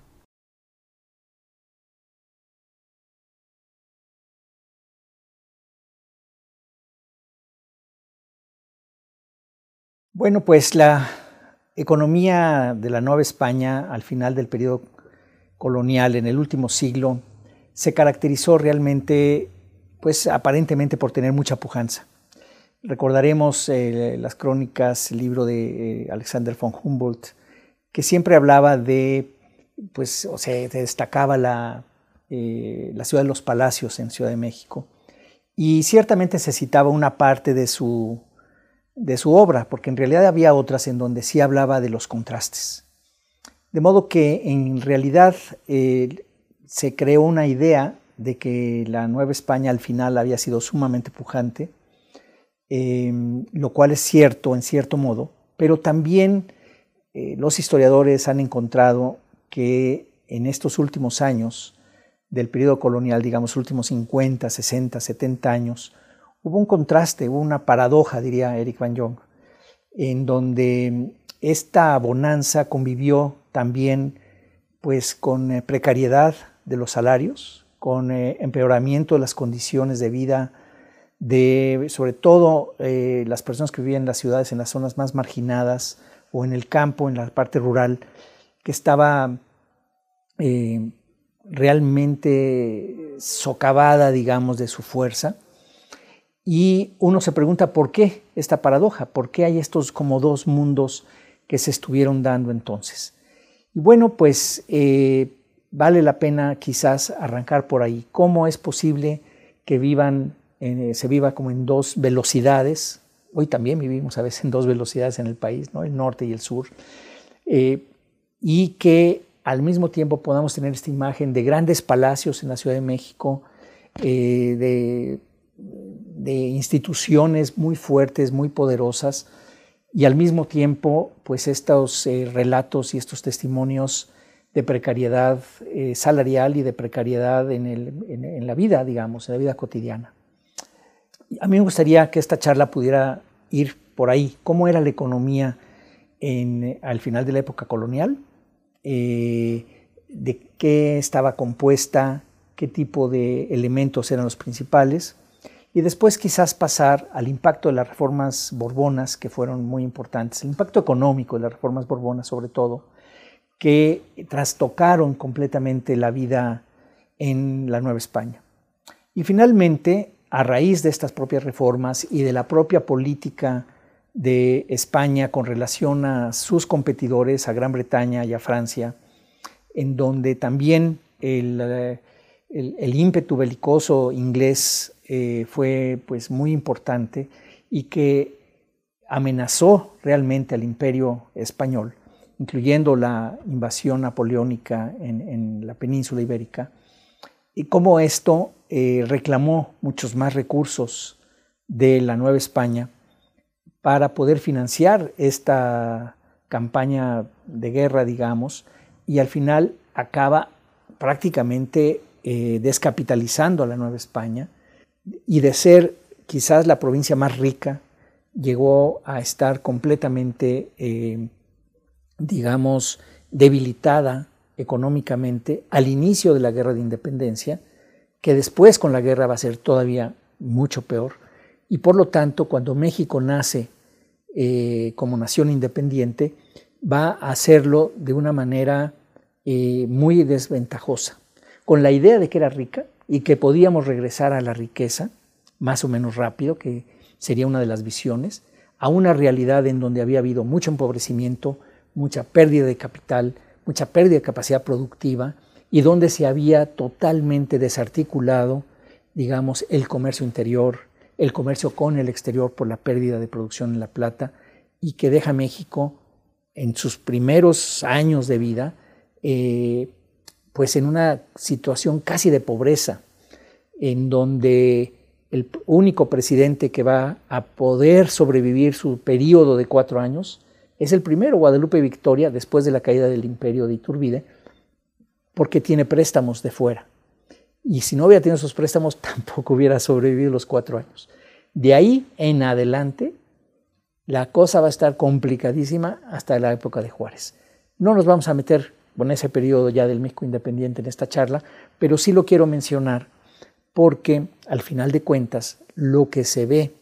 Bueno, pues la economía de la Nueva España al final del periodo colonial en el último siglo se caracterizó realmente, pues aparentemente por tener mucha pujanza. Recordaremos eh, las crónicas, el libro de eh, Alexander von Humboldt, que siempre hablaba de, pues, o sea, destacaba la, eh, la ciudad de los palacios en Ciudad de México. Y ciertamente se citaba una parte de su, de su obra, porque en realidad había otras en donde sí hablaba de los contrastes. De modo que en realidad eh, se creó una idea de que la Nueva España al final había sido sumamente pujante, em, lo cual es cierto en cierto modo, pero también eh, los historiadores han encontrado que en estos últimos años del periodo colonial, digamos últimos 50, 60, 70 años, hubo un contraste, hubo una paradoja, diría Eric Van Jong, en donde esta bonanza convivió también pues con eh, precariedad de los salarios, con eh, empeoramiento de las condiciones de vida de sobre todo eh, las personas que vivían en las ciudades, en las zonas más marginadas o en el campo, en la parte rural, que estaba realmente socavada, digamos, de su fuerza. Y uno se pregunta por qué esta paradoja, por qué hay estos como dos mundos que se estuvieron dando entonces. Y bueno, pues eh, vale la pena quizás arrancar por ahí. ¿Cómo es posible que vivan, eh, se viva como en dos velocidades? Hoy también vivimos a veces en dos velocidades en el país, ¿no? el norte y el sur. Eh, y que al mismo tiempo podamos tener esta imagen de grandes palacios en la Ciudad de México, de instituciones muy fuertes, muy poderosas, y al mismo tiempo, pues estos eh, relatos y estos testimonios de precariedad eh, salarial y de precariedad en, la vida, digamos, en la vida cotidiana. A mí me gustaría que esta charla pudiera ir por ahí. ¿Cómo era la economía al final de la época colonial? Eh, ¿De qué estaba compuesta? ¿Qué tipo de elementos eran los principales? Y después quizás pasar al impacto de las reformas borbonas, que fueron muy importantes, el impacto económico de las reformas borbonas sobre todo, que trastocaron completamente la vida en la Nueva España. Y finalmente, a raíz de estas propias reformas y de la propia política de España con relación a sus competidores, a Gran Bretaña y a Francia, en donde también el, ímpetu belicoso inglés eh, fue pues, muy importante y que amenazó realmente al imperio español incluyendo la invasión napoleónica en, la península ibérica, y cómo esto eh, reclamó muchos más recursos de la Nueva España para poder financiar esta campaña de guerra, digamos, y al final acaba prácticamente eh, descapitalizando a la Nueva España y de ser quizás la provincia más rica, llegó a estar completamente eh, digamos, debilitada económicamente al inicio de la guerra de independencia, que después con la guerra va a ser todavía mucho peor. Y por lo tanto, cuando México nace eh, como nación independiente, va a hacerlo de una manera eh, muy desventajosa, con la idea de que era rica y que podíamos regresar a la riqueza más o menos rápido, que sería una de las visiones, a una realidad en donde había habido mucho empobrecimiento, mucha pérdida de capital, mucha pérdida de capacidad productiva y donde se había totalmente desarticulado, digamos, el comercio interior, el comercio con el exterior por la pérdida de producción en la plata y que deja México en sus primeros años de vida, eh, pues en una situación casi de pobreza, en donde el único presidente que va a poder sobrevivir su periodo de cuatro años es el primero, Guadalupe Victoria, después de la caída del imperio de Iturbide, porque tiene préstamos de fuera. Y si no hubiera tenido esos préstamos, tampoco hubiera sobrevivido los cuatro años. De ahí en adelante, la cosa va a estar complicadísima hasta la época de Juárez. No nos vamos a meter con ese periodo ya del México independiente en esta charla, pero sí lo quiero mencionar porque al final de cuentas lo que se ve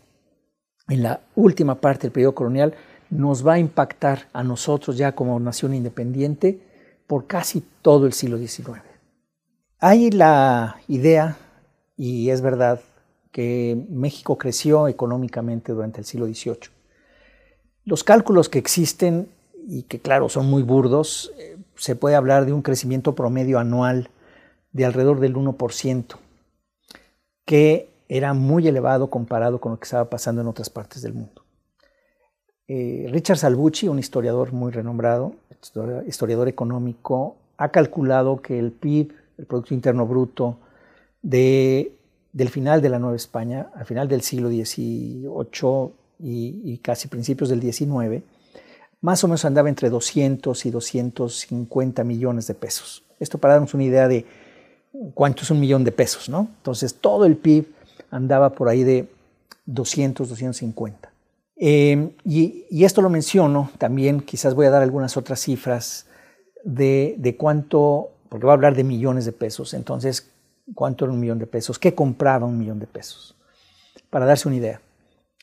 en la última parte del periodo colonial nos va a impactar a nosotros ya como nación independiente por casi todo el siglo XIX. Hay la idea, y es verdad, que México creció económicamente durante el siglo XVIII. Los cálculos que existen, y que claro son muy burdos, eh, se puede hablar de un crecimiento promedio anual de alrededor del 1%, que era muy elevado comparado con lo que estaba pasando en otras partes del mundo. Eh, Richard Salvucci, un historiador muy renombrado, historiador económico, ha calculado que el PIB, el Producto Interno Bruto, de, del final de la Nueva España, al final del siglo XVIII y, y casi principios del XIX, más o menos andaba entre 200 y 250 millones de pesos. Esto para darnos una idea de cuánto es un millón de pesos, ¿no? Entonces todo el PIB andaba por ahí de 200, 250. Em, y, esto lo menciono también, quizás voy a dar algunas otras cifras de, cuánto, porque voy a hablar de millones de pesos, entonces, ¿cuánto era un millón de pesos? ¿Qué compraba un millón de pesos? Para darse una idea.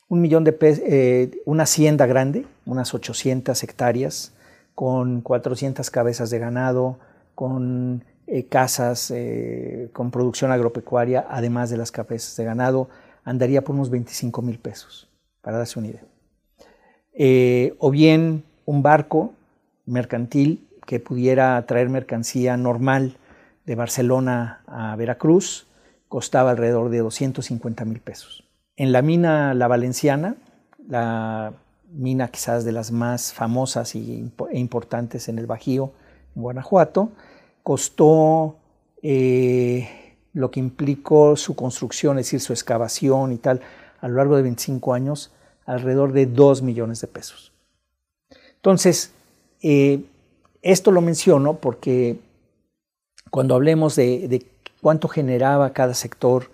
Un millón de eh, una hacienda grande, unas 800 hectáreas, con 400 cabezas de ganado, con eh, casas, eh, con producción agropecuaria, además de las cabezas de ganado, andaría por unos 25 mil pesos para darse una idea. O bien un barco mercantil que pudiera traer mercancía normal de Barcelona a Veracruz, costaba alrededor de 250 mil pesos. En la mina La Valenciana, la mina quizás de las más famosas e importantes en el Bajío, en Guanajuato, costó eh, lo que implicó su construcción, es decir, su excavación y tal, a lo largo de 25 años alrededor de 2 millones de pesos. Entonces, eh, esto lo menciono porque cuando hablemos de, cuánto generaba cada sector,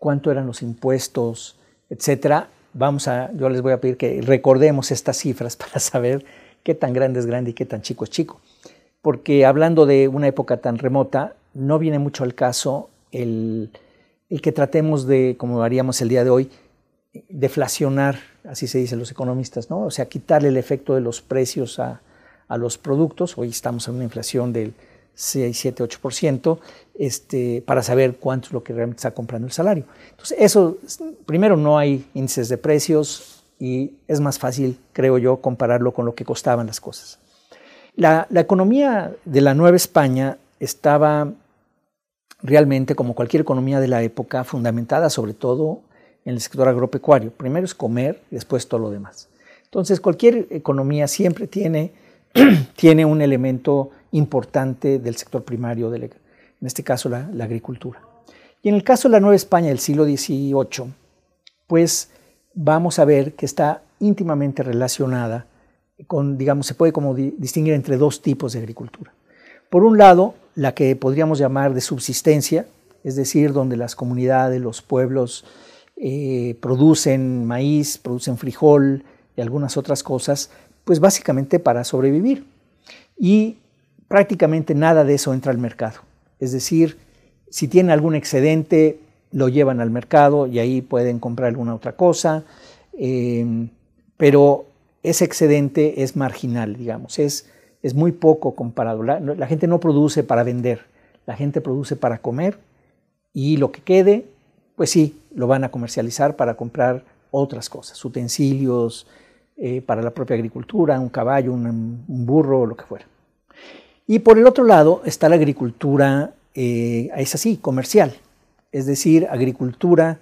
cuánto eran los impuestos, etcétera, vamos a, yo les voy a pedir que recordemos estas cifras para saber qué tan grande es grande y qué tan chico es chico. Porque hablando de una época tan remota, no viene mucho al caso el, el que tratemos de, como haríamos el día de hoy, deflacionar, así se dicen los economistas, ¿no? O sea, quitarle el efecto de los precios a, a los productos. Hoy estamos en una inflación del 6, 7, 8%, este, para saber cuánto es lo que realmente está comprando el salario. Entonces, eso, primero no hay índices de precios y es más fácil, creo yo, compararlo con lo que costaban las cosas. La, la economía de la Nueva España estaba realmente, como cualquier economía de la época, fundamentada sobre todo en el sector agropecuario. Primero es comer después todo lo demás. Entonces, cualquier economía siempre tiene, tiene un elemento importante del sector primario, en este caso la, agricultura. Y en el caso de la Nueva España del siglo XVIII, pues vamos a ver que está íntimamente relacionada con, digamos, se puede como distinguir entre dos tipos de agricultura. Por un lado, la que podríamos llamar de subsistencia, es decir, donde las comunidades, los pueblos eh, producen maíz, producen frijol y algunas otras cosas, pues básicamente para sobrevivir. Y prácticamente nada de eso entra al mercado. Es decir, si tienen algún excedente, lo llevan al mercado y ahí pueden comprar alguna otra cosa, eh, pero ese excedente es marginal, digamos, es, es muy poco comparado. La, gente no produce para vender, la gente produce para comer y lo que quede, pues sí, lo van a comercializar para comprar otras cosas, utensilios eh, para la propia agricultura, un caballo, un, un burro, lo que fuera. Y por el otro lado está la agricultura, eh, es así, comercial, es decir, agricultura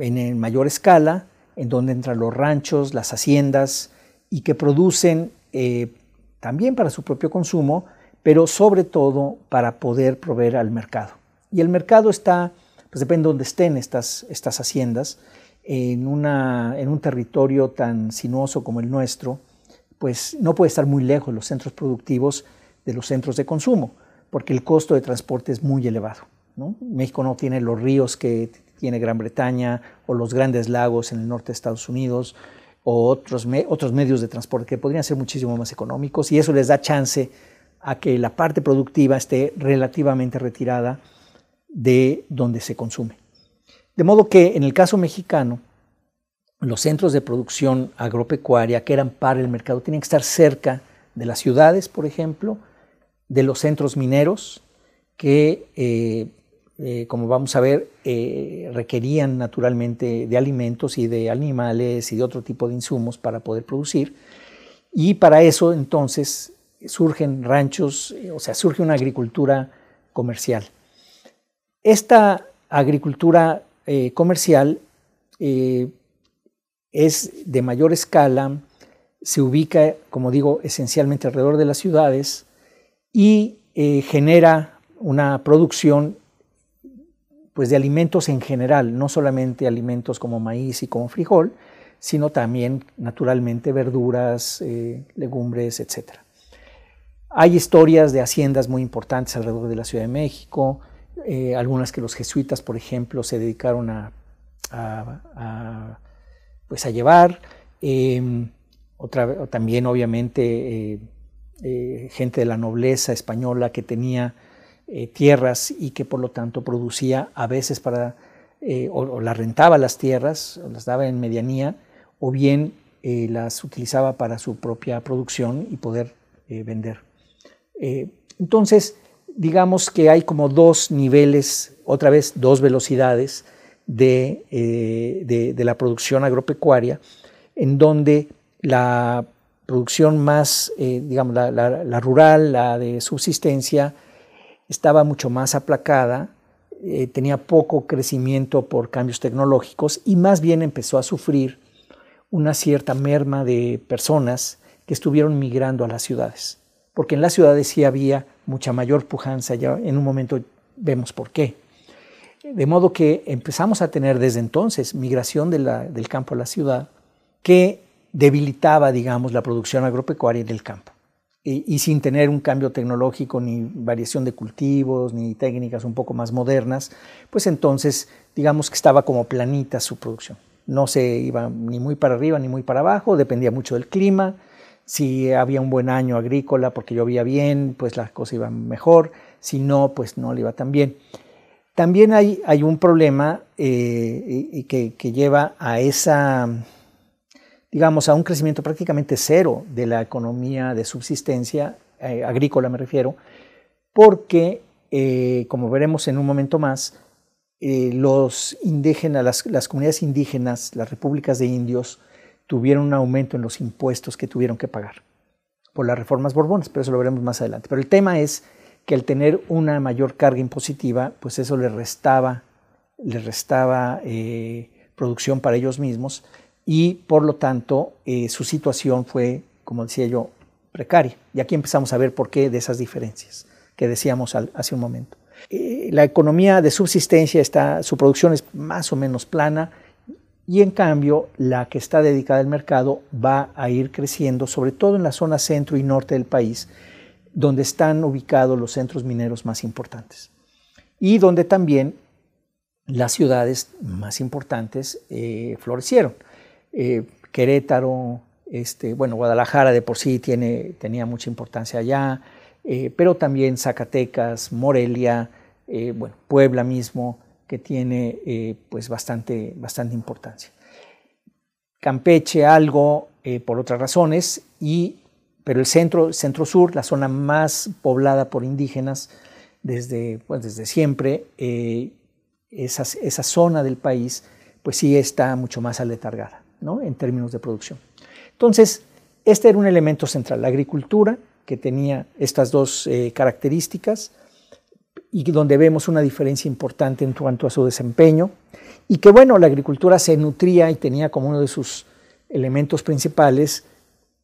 en, mayor escala, en donde entran los ranchos, las haciendas, y que producen eh, también para su propio consumo, pero sobre todo para poder proveer al mercado. Y el mercado está, pues depende de dónde estén estas, estas haciendas, en, una, en un territorio tan sinuoso como el nuestro, pues no puede estar muy lejos los centros productivos de los centros de consumo, porque el costo de transporte es muy elevado. México no tiene los ríos que tiene Gran Bretaña o los grandes lagos en el norte de Estados Unidos o otros, otros medios de transporte que podrían ser muchísimo más económicos y eso les da chance a que la parte productiva esté relativamente retirada de donde se consume. De modo que en el caso mexicano, los centros de producción agropecuaria que eran para el mercado tienen que estar cerca de las ciudades, por ejemplo, de los centros mineros que, eh, eh, como vamos a ver, eh, requerían naturalmente de alimentos y de animales y de otro tipo de insumos para poder producir. Y para eso entonces surgen ranchos, o sea, surge una agricultura comercial. Esta agricultura comercial es de mayor escala, se ubica, como digo, esencialmente alrededor de las ciudades, y eh, genera una producción pues, de alimentos en general, no solamente alimentos como maíz y como frijol, sino también naturalmente verduras, eh, legumbres, etc. Hay historias de haciendas muy importantes alrededor de la Ciudad de México, eh, algunas que los jesuitas, por ejemplo, se dedicaron a, pues a llevar. otra, también, obviamente, eh, gente de la nobleza española que tenía eh, tierras y que por lo tanto producía a veces para, eh, o, las rentaba las tierras, o las daba en medianía, o bien las utilizaba para su propia producción y poder vender. entonces, digamos que hay como dos niveles, otra vez dos velocidades de, de la producción agropecuaria, en donde la producción más, eh, digamos, la, rural, la de subsistencia, estaba mucho más aplacada, eh, tenía poco crecimiento por cambios tecnológicos y más bien empezó a sufrir una cierta merma de personas que estuvieron migrando a las ciudades, porque en las ciudades sí había mucha mayor pujanza, ya en un momento vemos por qué. De modo que empezamos a tener desde entonces migración del campo a la ciudad que debilitaba, digamos, la producción agropecuaria en el campo. Y, sin tener un cambio tecnológico, ni variación de cultivos, ni técnicas un poco más modernas, pues entonces digamos que estaba como planita su producción. No se iba ni muy para arriba ni muy para abajo, dependía mucho del clima. Si había un buen año agrícola porque llovía bien, pues la cosa iba mejor. Si no, pues no le iba tan bien. También hay, hay un problema eh, que lleva a esa digamos, a un crecimiento prácticamente cero de la economía de subsistencia, eh, agrícola me refiero, porque, eh, como veremos en un momento más, eh, los indígenas, las, las, comunidades indígenas, las repúblicas de indios, tuvieron un aumento en los impuestos que tuvieron que pagar por las reformas borbones, pero eso lo veremos más adelante. Pero el tema es que al tener una mayor carga impositiva, pues eso le restaba, le restaba producción para ellos mismos y por lo tanto eh, su situación fue, como decía yo, precaria. Y aquí empezamos a ver por qué de esas diferencias que decíamos hace un momento. Eh, la economía de subsistencia está, su producción es más o menos plana y en cambio la que está dedicada al mercado va a ir creciendo, sobre todo en la zona centro y norte del país, donde están ubicados los centros mineros más importantes y donde también las ciudades más importantes eh, florecieron. Eh, Querétaro, este, bueno, Guadalajara de por sí tiene, tenía mucha importancia allá, eh, pero también Zacatecas, Morelia, eh, bueno, Puebla mismo, que tiene pues bastante, bastante importancia. Campeche algo por otras razones, y, pero el centro, centro sur, la zona más poblada por indígenas desde, pues desde siempre, esa, esa zona del país pues sí está mucho más aletargada en términos de producción. Entonces, este era un elemento central, la agricultura, que tenía estas dos eh, características y donde vemos una diferencia importante en cuanto a su desempeño, y que bueno, la agricultura se nutría y tenía como uno de sus elementos principales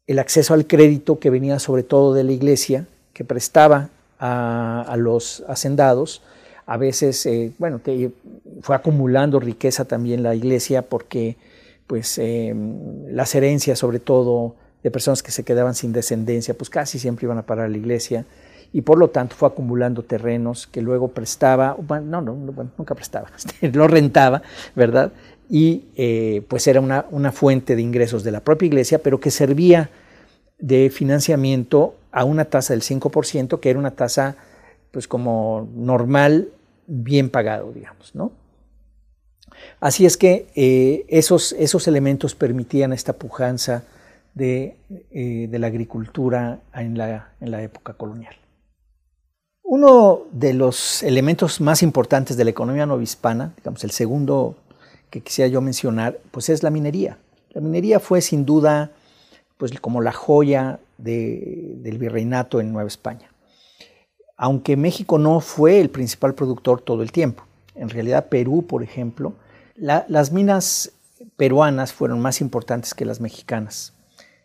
el acceso al crédito que venía sobre todo de la iglesia, que prestaba a, los hacendados. A veces, eh, bueno, fue acumulando riqueza también la iglesia porque pues em, las herencias, sobre todo de personas que se quedaban sin descendencia, pues casi siempre iban a parar a la iglesia y por lo tanto fue acumulando terrenos que luego prestaba, no, no, nunca prestaba, lo rentaba, ¿verdad? Y eh, pues era una, una, fuente de ingresos de la propia iglesia, pero que servía de financiamiento a una tasa del 5%, que era una tasa pues como normal, bien pagado, digamos, ¿no? Así es que eh, esos, esos, elementos permitían esta pujanza de, eh, de la agricultura en la, en la, época colonial. Uno de los elementos más importantes de la economía novohispana, digamos el segundo que quisiera yo mencionar, pues es la minería. La minería fue sin duda pues como la joya de, del virreinato en Nueva España. Aunque México no fue el principal productor todo el tiempo. En realidad Perú, por ejemplo, las minas peruanas fueron más importantes que las mexicanas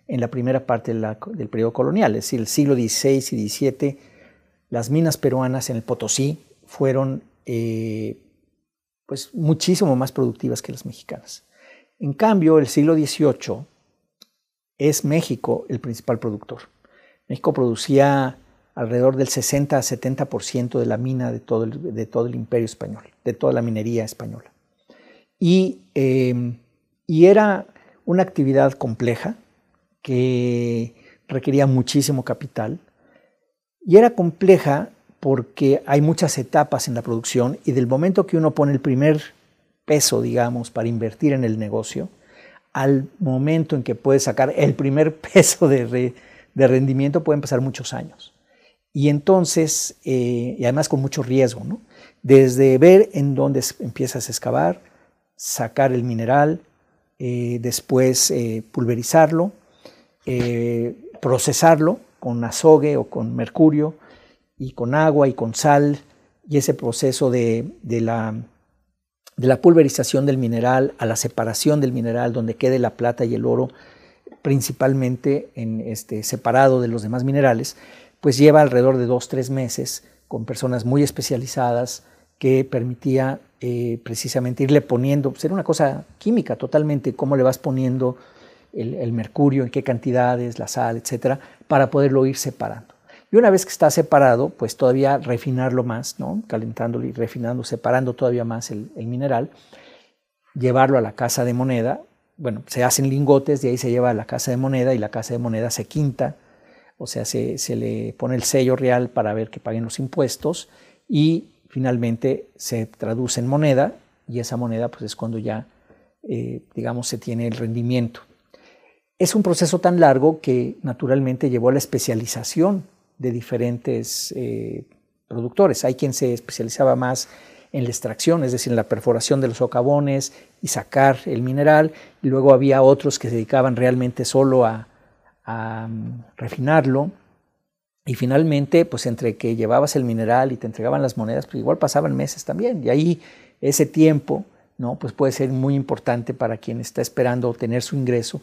en la primera parte del periodo colonial, es decir, el siglo XVI y XVII, las minas peruanas en el Potosí fueron eh, pues, muchísimo más productivas que las mexicanas. En cambio, el siglo XVIII es México el principal productor. México producía alrededor del 60 a 70% de la mina de todo, de todo el imperio español, de toda la minería española. Em, y, era una actividad compleja que requería muchísimo capital y era compleja porque hay muchas etapas en la producción y del momento que uno pone el primer peso, digamos, para invertir en el negocio, al momento en que puede sacar el primer peso de, rendimiento pueden pasar muchos años. Y entonces, eh, y además con mucho riesgo, ¿no? Desde ver en dónde empiezas a excavar, sacar el mineral, eh, después eh, pulverizarlo, eh, procesarlo con azogue o con mercurio y con agua y con sal y ese proceso de, la, de la pulverización del mineral a la separación del mineral donde quede la plata y el oro principalmente en este, separado de los demás minerales, pues lleva alrededor de dos, tres meses con personas muy especializadas que permitía eh, precisamente irle poniendo, ser una cosa química totalmente, cómo le vas poniendo el, mercurio, en qué cantidades, la sal, etcétera, para poderlo ir separando. Y una vez que está separado, pues todavía refinarlo más, ¿no? calentándolo y refinando, separando todavía más el, mineral, llevarlo a la casa de moneda. Bueno, se hacen lingotes, de ahí se lleva a la casa de moneda y la casa de moneda se quinta, o sea, se, le pone el sello real para ver que paguen los impuestos y finalmente se traduce en moneda y esa moneda pues es cuando ya, eh, digamos, se tiene el rendimiento. Es un proceso tan largo que naturalmente llevó a la especialización de diferentes eh, productores. Hay quien se especializaba más en la extracción, es decir, en la perforación de los socavones y sacar el mineral, y luego había otros que se dedicaban realmente solo a, mm, refinarlo, y finalmente, pues entre que llevabas el mineral y te entregaban las monedas, pues igual pasaban meses también, y ahí ese tiempo, ¿no? Pues puede ser muy importante para quien está esperando obtener su ingreso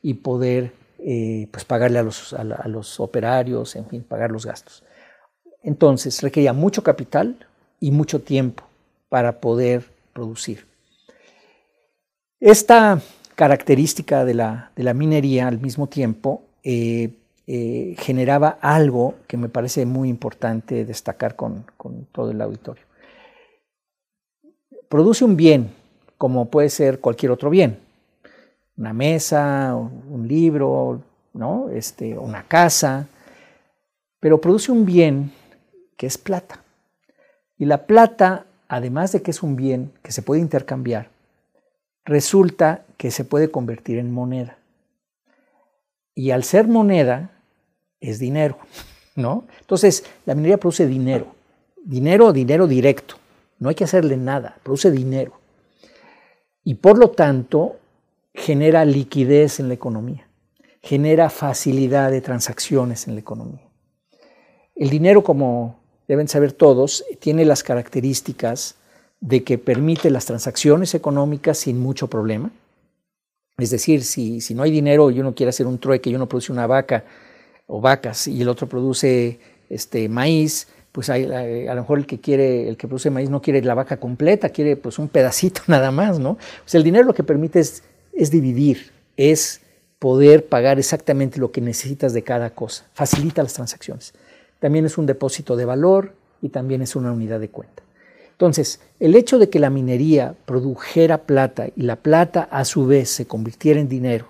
y poder eh, pues pagarle a los, a, los operarios, en fin, pagar los gastos. Entonces requería mucho capital y mucho tiempo para poder producir. Esta característica de la, de la minería al mismo tiempo eh, eh, generaba algo que me parece muy importante destacar con, con, todo el auditorio. Produce un bien, como puede ser cualquier otro bien, una mesa, un libro, ¿no? este, una casa, pero produce un bien que es plata. Y la plata, además de que es un bien que se puede intercambiar, resulta que se puede convertir en moneda. Y al ser moneda, es dinero, ¿no? Entonces, la minería produce dinero, dinero, dinero directo. No hay que hacerle nada, produce dinero. Y por lo tanto, genera liquidez en la economía, genera facilidad de transacciones en la economía. El dinero, como deben saber todos, tiene las características de que permite las transacciones económicas sin mucho problema. Es decir, si, no hay dinero y uno quiere hacer un trueque y uno produce una vaca o vacas y el otro produce este, maíz, pues hay, a lo mejor el que quiere, el que produce maíz no quiere la vaca completa, quiere pues un pedacito nada más, ¿no? O sea, el dinero lo que permite es dividir, es poder pagar exactamente lo que necesitas de cada cosa. Facilita las transacciones. También es un depósito de valor y también es una unidad de cuenta. Entonces, el hecho de que la minería produjera plata y la plata a su vez se convirtiera en dinero,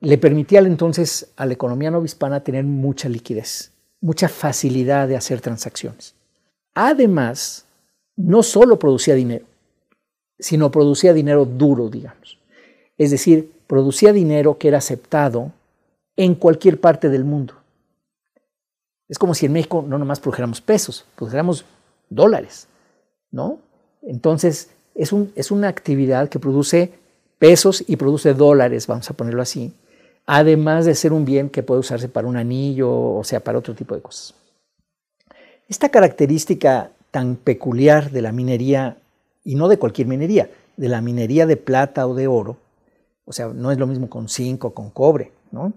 le permitía entonces a la economía novohispana tener mucha liquidez, mucha facilidad de hacer transacciones. Además, no solo producía dinero, sino producía dinero duro, digamos. Es decir, producía dinero que era aceptado en cualquier parte del mundo. Es como si en México no nomás produjéramos pesos, produjéramos dólares, ¿no? Entonces, es, es una actividad que produce pesos y produce dólares, vamos a ponerlo así, además de ser un bien que puede usarse para un anillo, o sea, para otro tipo de cosas. Esta característica tan peculiar de la minería y no de cualquier minería, de la minería de plata o de oro, o sea, no es lo mismo con zinc o con cobre, ¿no?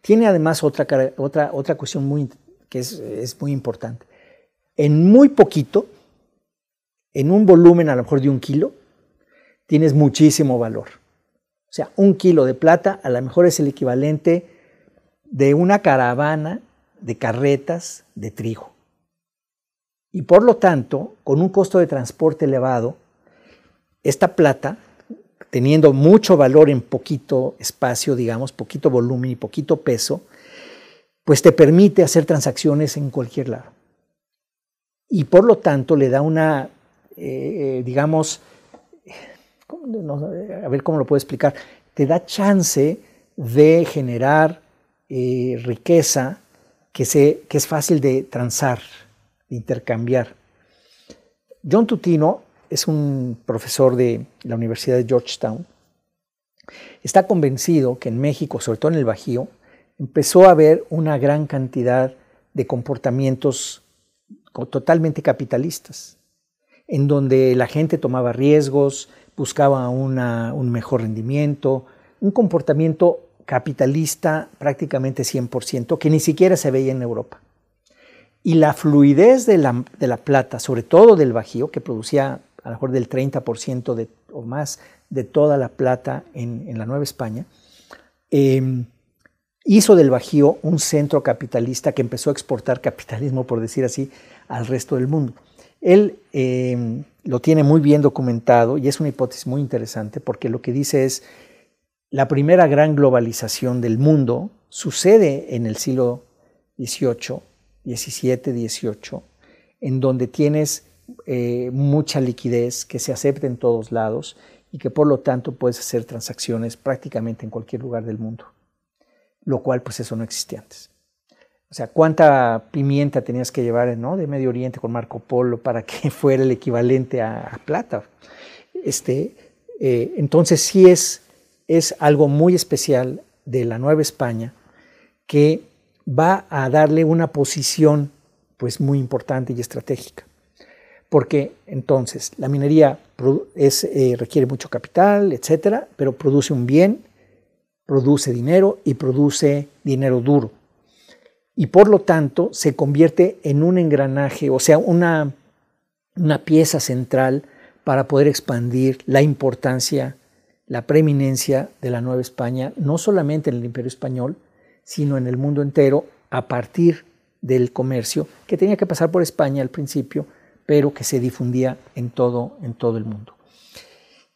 Tiene además otra, otra, otra cuestión muy, que es, es muy importante. En muy poquito, en un volumen a lo mejor de un kilo, tienes muchísimo valor. O sea, un kilo de plata a lo mejor es el equivalente de una caravana de carretas de trigo. Y por lo tanto, con un costo de transporte elevado, esta plata, teniendo mucho valor en poquito espacio, digamos, poquito volumen y poquito peso, pues te permite hacer transacciones en cualquier lado. Y por lo tanto le da una, eh, digamos, a ver cómo lo puedo explicar, te da chance de generar eh, riqueza que, se, que es fácil de transar, de intercambiar. John Tutino es un profesor de la Universidad de Georgetown, está convencido que en México, sobre todo en el Bajío, empezó a haber una gran cantidad de comportamientos totalmente capitalistas, en donde la gente tomaba riesgos, buscaba un mejor rendimiento, un comportamiento capitalista prácticamente 100%, que ni siquiera se veía en Europa. y la fluidez de la, plata, sobre todo del Bajío, que producía a lo mejor del 30% de, o más de toda la plata en, la Nueva España, eh, hizo del Bajío un centro capitalista que empezó a exportar capitalismo, por decir así, al resto del mundo. Él eh, lo tiene muy bien documentado y es una hipótesis muy interesante porque lo que dice es la primera gran globalización del mundo sucede en el siglo XVIII, XVII, XVIII, en donde tienes eh, mucha liquidez que se acepta en todos lados y que por lo tanto puedes hacer transacciones prácticamente en cualquier lugar del mundo, lo cual pues eso no existía antes. O sea, cuánta pimienta tenías que llevar ¿no? de Medio Oriente con Marco Polo para que fuera el equivalente a, plata. Este, eh, entonces sí es, es algo muy especial de la Nueva España que va a darle una posición pues muy importante y estratégica. Porque entonces la minería es, eh, requiere mucho capital, etcétera, pero produce un bien, produce dinero y produce dinero duro y por lo tanto se convierte en un engranaje, o sea, una, una pieza central para poder expandir la importancia, la preeminencia de la Nueva España, no solamente en el Imperio Español, sino en el mundo entero, a partir del comercio, que tenía que pasar por España al principio, pero que se difundía en todo, en todo el mundo.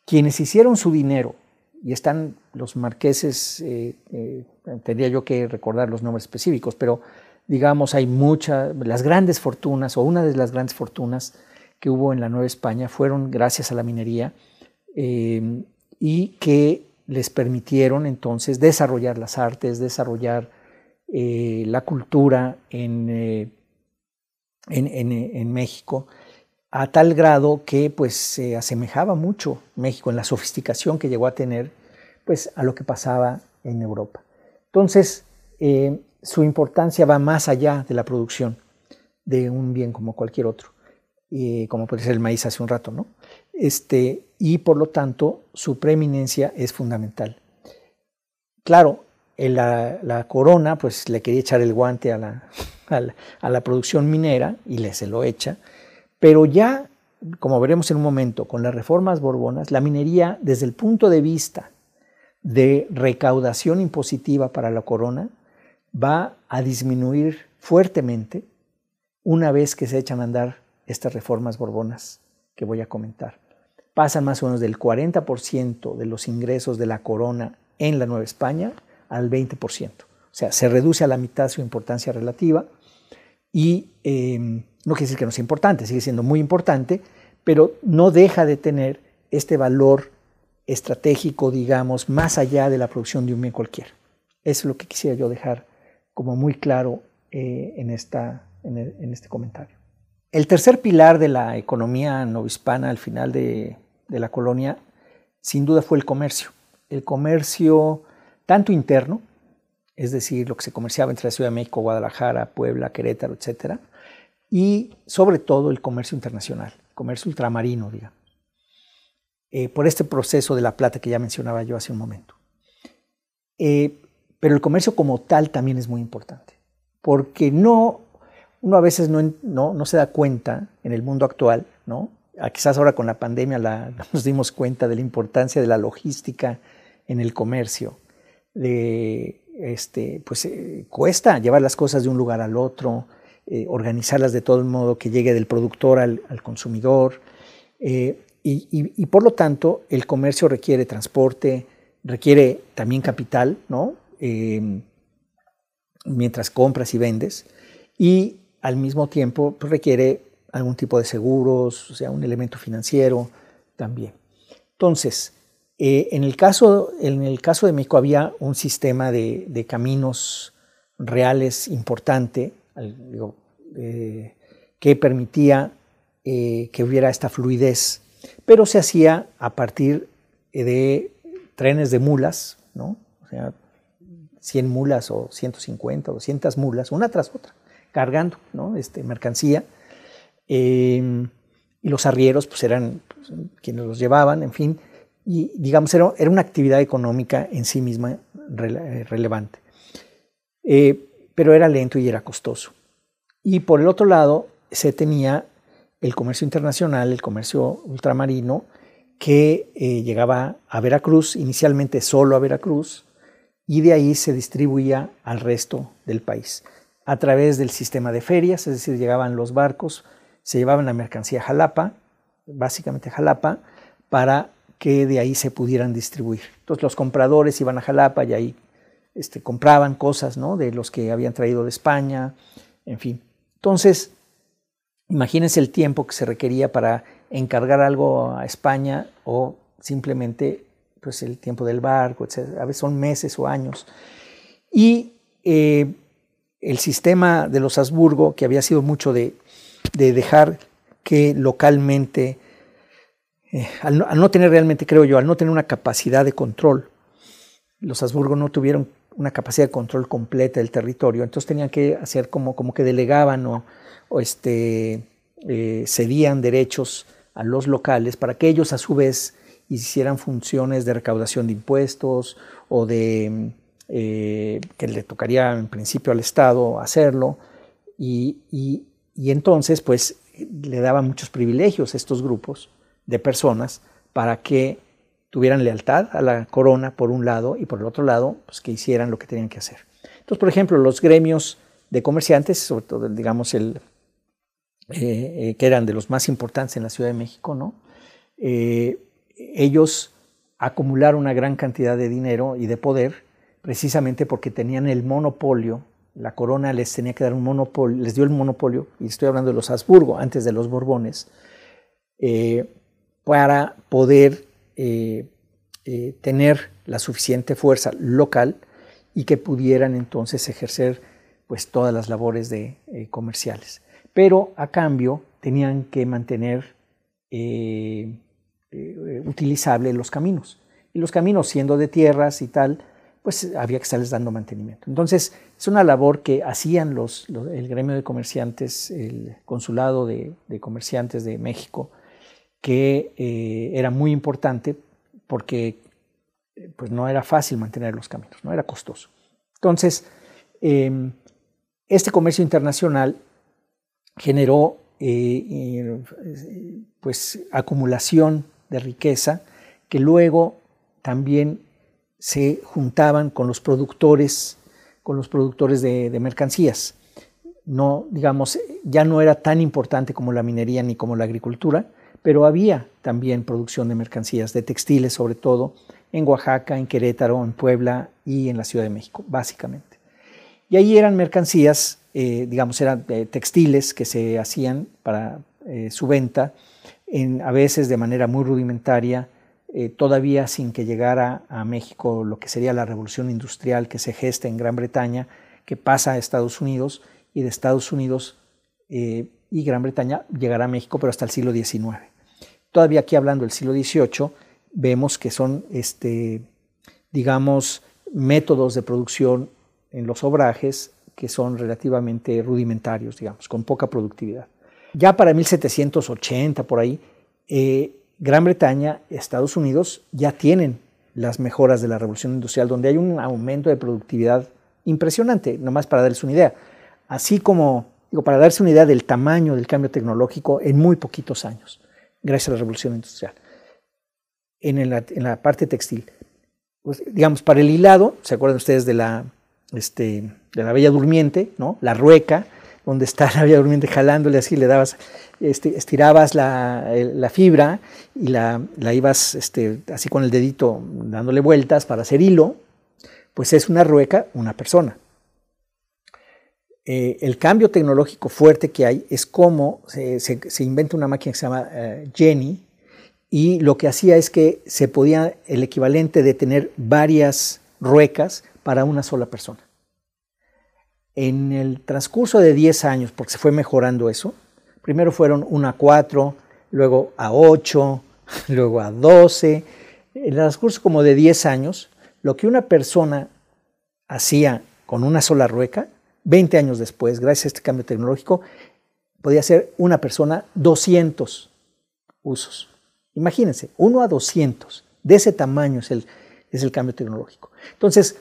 Quienes hicieron su dinero, y están los marqueses, eh, eh, tendría yo que recordar los nombres específicos, pero digamos hay muchas, las grandes fortunas o una de las grandes fortunas que hubo en la Nueva España fueron gracias a la minería eh, y que les permitieron entonces desarrollar las artes, desarrollar eh, la cultura en, eh, en, en, en, México, a tal grado que pues se asemejaba mucho México en la sofisticación que llegó a tener pues a lo que pasaba en Europa. Entonces, eh, su importancia va más allá de la producción de un bien como cualquier otro, eh, como puede ser el maíz hace un rato, ¿no? Este, y por lo tanto, su preeminencia es fundamental. Claro, la, corona pues le quería echar el guante a la, a la, a la producción minera y le se lo echa, pero ya, como veremos en un momento, con las reformas borbonas, la minería desde el punto de vista de recaudación impositiva para la corona va a disminuir fuertemente una vez que se echan a andar estas reformas borbonas que voy a comentar. Pasan más o menos del 40% de los ingresos de la corona en la Nueva España al 20%. O sea, se reduce a la mitad su importancia relativa y eh, no quiere decir que no sea importante, sigue siendo muy importante, pero no deja de tener este valor estratégico, digamos, más allá de la producción de un bien cualquiera. Eso es lo que quisiera yo dejar como muy claro eh, en, esta, en, este comentario. El tercer pilar de la economía novohispana al final de, la colonia, sin duda, fue el comercio. El comercio tanto interno, es decir, lo que se comerciaba entre la Ciudad de México, Guadalajara, Puebla, Querétaro, etc., y sobre todo el comercio internacional, comercio ultramarino, digamos. Eh, por este proceso de la plata que ya mencionaba yo hace un momento. Eh, pero el comercio como tal también es muy importante, porque no, uno a veces no, no, no se da cuenta en el mundo actual, ¿no? Ah, quizás ahora con la pandemia nos dimos cuenta de la importancia de la logística en el comercio, de, este, pues eh, cuesta llevar las cosas de un lugar al otro, organizarlas de todo modo que llegue del productor al, al consumidor. Y, por lo tanto, el comercio requiere transporte, requiere también capital, ¿no? Eh, mientras compras y vendes, y al mismo tiempo pues, requiere algún tipo de seguros, o sea, un elemento financiero también. Entonces, eh, en, el caso, en el caso de México había un sistema de, caminos reales importante eh, que permitía que hubiera esta fluidez pero se hacía a partir de trenes de mulas, ¿no? O sea, 100 mulas o 150 o 200 mulas, una tras otra, cargando ¿no? este, mercancía. Em, y los arrieros pues, eran pues, quienes los llevaban, en fin. Y digamos, era, una actividad económica en sí misma relevante. Eh, pero era lento y era costoso. Y por el otro lado se tenía el comercio internacional, el comercio ultramarino, que eh, llegaba a Veracruz, inicialmente solo a Veracruz, y de ahí se distribuía al resto del país. A través del sistema de ferias, es decir, llegaban los barcos, se llevaban la mercancía a Jalapa, básicamente a Jalapa, para que de ahí se pudieran distribuir. Entonces los compradores iban a Jalapa y ahí este, compraban cosas ¿no? de los que habían traído de España, en fin. Entonces, imagínense el tiempo que se requería para encargar algo a España o simplemente pues, el tiempo del barco, etc. A veces son meses o años. Y eh, el sistema de los Habsburgo, que había sido mucho de, dejar que localmente, eh, al, no, tener realmente, creo yo, al no tener una capacidad de control, los Habsburgo no tuvieron una capacidad de control completa del territorio, entonces tenían que hacer como, como que delegaban o, este, eh, cedían derechos a los locales para que ellos a su vez hicieran funciones de recaudación de impuestos o de eh, que le tocaría en principio al Estado hacerlo y, y, entonces pues le daban muchos privilegios a estos grupos de personas para que tuvieran lealtad a la corona por un lado y por el otro lado pues que hicieran lo que tenían que hacer. Entonces, por ejemplo, los gremios de comerciantes, sobre todo digamos el eh, eh, que eran de los más importantes en la Ciudad de México, ¿no? ellos acumularon una gran cantidad de dinero y de poder precisamente porque tenían el monopolio, la corona les tenía que dar un monopolio, les dio el monopolio, y estoy hablando de los Habsburgo, antes de los Borbones, eh, para poder eh, eh, tener la suficiente fuerza local y que pudieran entonces ejercer pues todas las labores de, comerciales. Pero a cambio tenían que mantener eh, utilizable los caminos. Y los caminos, siendo de tierras y tal, pues había que estarles dando mantenimiento. Entonces, es una labor que hacían los, el gremio de comerciantes, el consulado de, comerciantes de México, que eh, era muy importante porque eh, pues no era fácil mantener los caminos, no era costoso. Entonces, em, este comercio internacional generó pues acumulación de riqueza que luego también se juntaban con los productores, con los productores de, mercancías. No, digamos, ya no era tan importante como la minería ni como la agricultura, pero había también producción de mercancías, de textiles sobre todo, en Oaxaca, en Querétaro, en Puebla y en la Ciudad de México, básicamente. Y ahí eran mercancías, eh, digamos, eran eh, textiles que se hacían para eh, su venta a veces de manera muy rudimentaria, todavía sin que llegara a México lo que sería la revolución industrial que se gesta en Gran Bretaña, que pasa a Estados Unidos y de Estados Unidos y Gran Bretaña llegará a México, pero hasta el siglo XIX. Todavía aquí hablando del siglo XVIII, vemos que son, este, digamos, métodos de producción en los obrajes que son relativamente rudimentarios, digamos, con poca productividad. Ya para 1780, por ahí, eh, Gran Bretaña, Estados Unidos ya tienen las mejoras de la revolución industrial, donde hay un aumento de productividad impresionante, nomás para darles una idea. Así como, digo, para darse una idea del tamaño del cambio tecnológico en muy poquitos años, gracias a la revolución industrial, en la, en la parte textil. Pues, digamos, para el hilado, ¿se acuerdan ustedes de la, este, de la Bella Durmiente, ¿no? la rueca? donde está la vía durmiente jalándole así, le dabas, este, estirabas la, fibra y la, ibas este, así con el dedito dándole vueltas para hacer hilo, pues es una rueca, una persona. Eh, el cambio tecnológico fuerte que hay es cómo se, inventa una máquina que se llama eh, Jenny y lo que hacía es que se podía el equivalente de tener varias ruecas para una sola persona. En el transcurso de 10 años, porque se fue mejorando eso, primero fueron 1 a 4, luego a 8, luego a 12. En el transcurso como de 10 años, lo que una persona hacía con una sola rueca, 20 años después, gracias a este cambio tecnológico, podía ser una persona 200 usos. Imagínense, 1 a 200. De ese tamaño es el, es el cambio tecnológico. Entonces,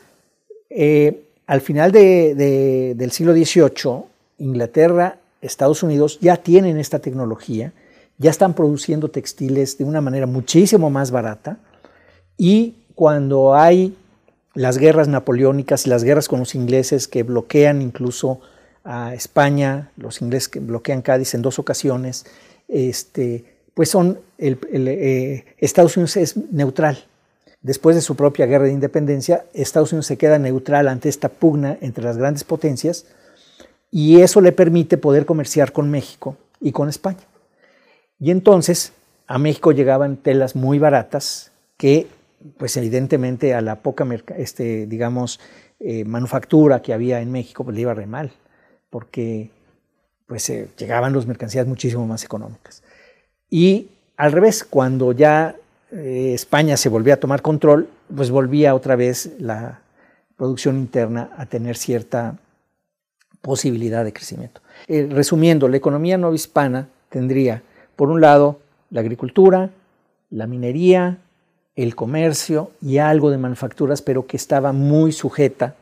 eh, al final del siglo XVIII, Inglaterra, Estados Unidos ya tienen esta tecnología, ya están produciendo textiles de una manera muchísimo más barata y cuando hay las guerras napoleónicas y las guerras con los ingleses que bloquean incluso a España, los ingleses que bloquean Cádiz en dos ocasiones, este, pues son, eh, Estados Unidos es neutral. Después de su propia guerra de independencia, Estados Unidos se queda neutral ante esta pugna entre las grandes potencias y eso le permite poder comerciar con México y con España. Y entonces a México llegaban telas muy baratas que, pues evidentemente a la poca, este, digamos, eh, manufactura que había en México, pues le iba re mal, porque pues llegaban las mercancías muchísimo más económicas. Y al revés, cuando ya eh, España se volvía a tomar control, pues volvía otra vez la producción interna a tener cierta posibilidad de crecimiento. resumiendo, la economía no hispana tendría por un lado, la agricultura, la minería, el comercio y algo de manufacturas, pero que estaba muy sujeta,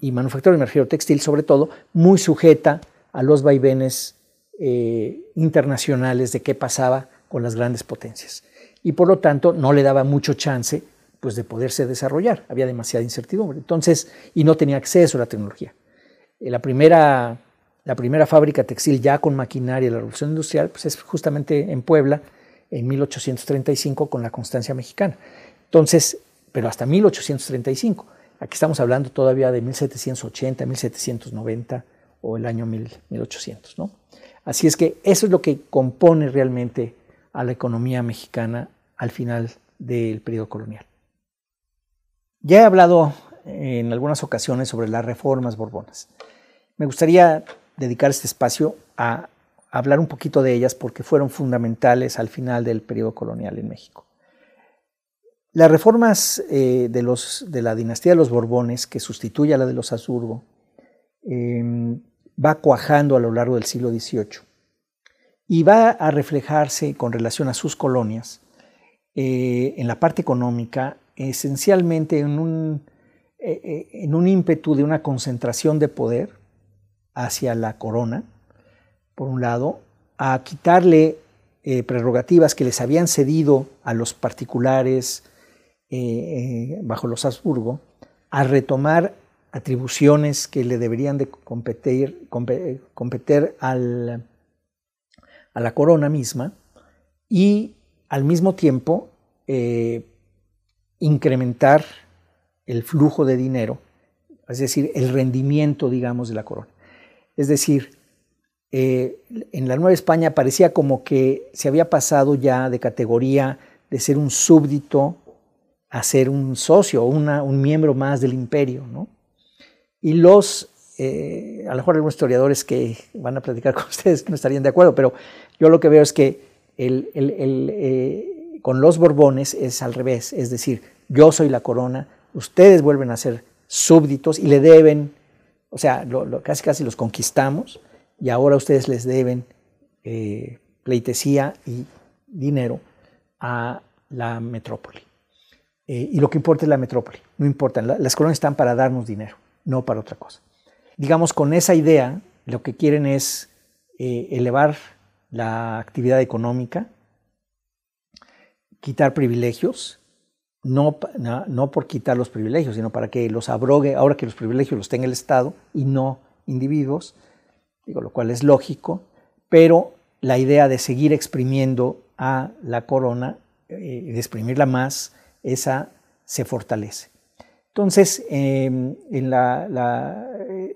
y manufactura, me refiero textil sobre todo, muy sujeta a los vaivenes eh, internacionales de qué pasaba con las grandes potencias. Y por lo tanto no le daba mucho chance pues, de poderse desarrollar, había demasiada incertidumbre. Entonces, y no tenía acceso a la tecnología. Eh, la primera la primera fábrica textil ya con maquinaria de la Revolución Industrial pues es justamente en Puebla en 1835 con la Constancia Mexicana. Entonces, pero hasta 1835. Aquí estamos hablando todavía de 1780, 1790 o el año 1800. ¿no? Así es que eso es lo que compone realmente a la economía mexicana al final del periodo colonial. Ya he hablado en algunas ocasiones sobre las reformas borbonas. Me gustaría dedicar este espacio a hablar un poquito de ellas porque fueron fundamentales al final del periodo colonial en México. Las reformas eh, de, la dinastía de los Borbones, que sustituye a la de los Habsburgo, em, va cuajando a lo largo del siglo XVIII y va a reflejarse con relación a sus colonias eh, en la parte económica, esencialmente en un, eh, en un ímpetu de una concentración de poder hacia la corona, por un lado, a quitarle eh, prerrogativas que les habían cedido a los particulares eh, eh, bajo los Habsburgo, a retomar atribuciones que le deberían de competir, competir al, a la corona misma y al mismo tiempo incrementar el flujo de dinero, es decir, el rendimiento, digamos, de la corona. Es decir, eh, en la Nueva España parecía como que se había pasado ya de categoría de ser un súbdito a ser un socio, un miembro más del imperio. ¿no? Y los, eh, a lo mejor algunos historiadores que van a platicar con ustedes no estarían de acuerdo, pero yo lo que veo es que eh, con los Borbones es al revés, es decir, yo soy la corona, ustedes vuelven a ser súbditos y le deben o sea, casi casi los conquistamos y ahora ustedes les deben eh, pleitesía y dinero a la metrópoli. Eh, y lo que importa es la metrópoli, no importa, las colonias están para darnos dinero, no para otra cosa. Digamos, con esa idea, lo que quieren es eh, elevar la actividad económica, quitar privilegios no, no, por quitar los privilegios, sino para que los abrogue, ahora que los privilegios los tenga el Estado y no individuos, digo, lo cual es lógico, pero la idea de seguir exprimiendo a la corona, eh, de exprimirla más, esa se fortalece. Entonces, em, en la,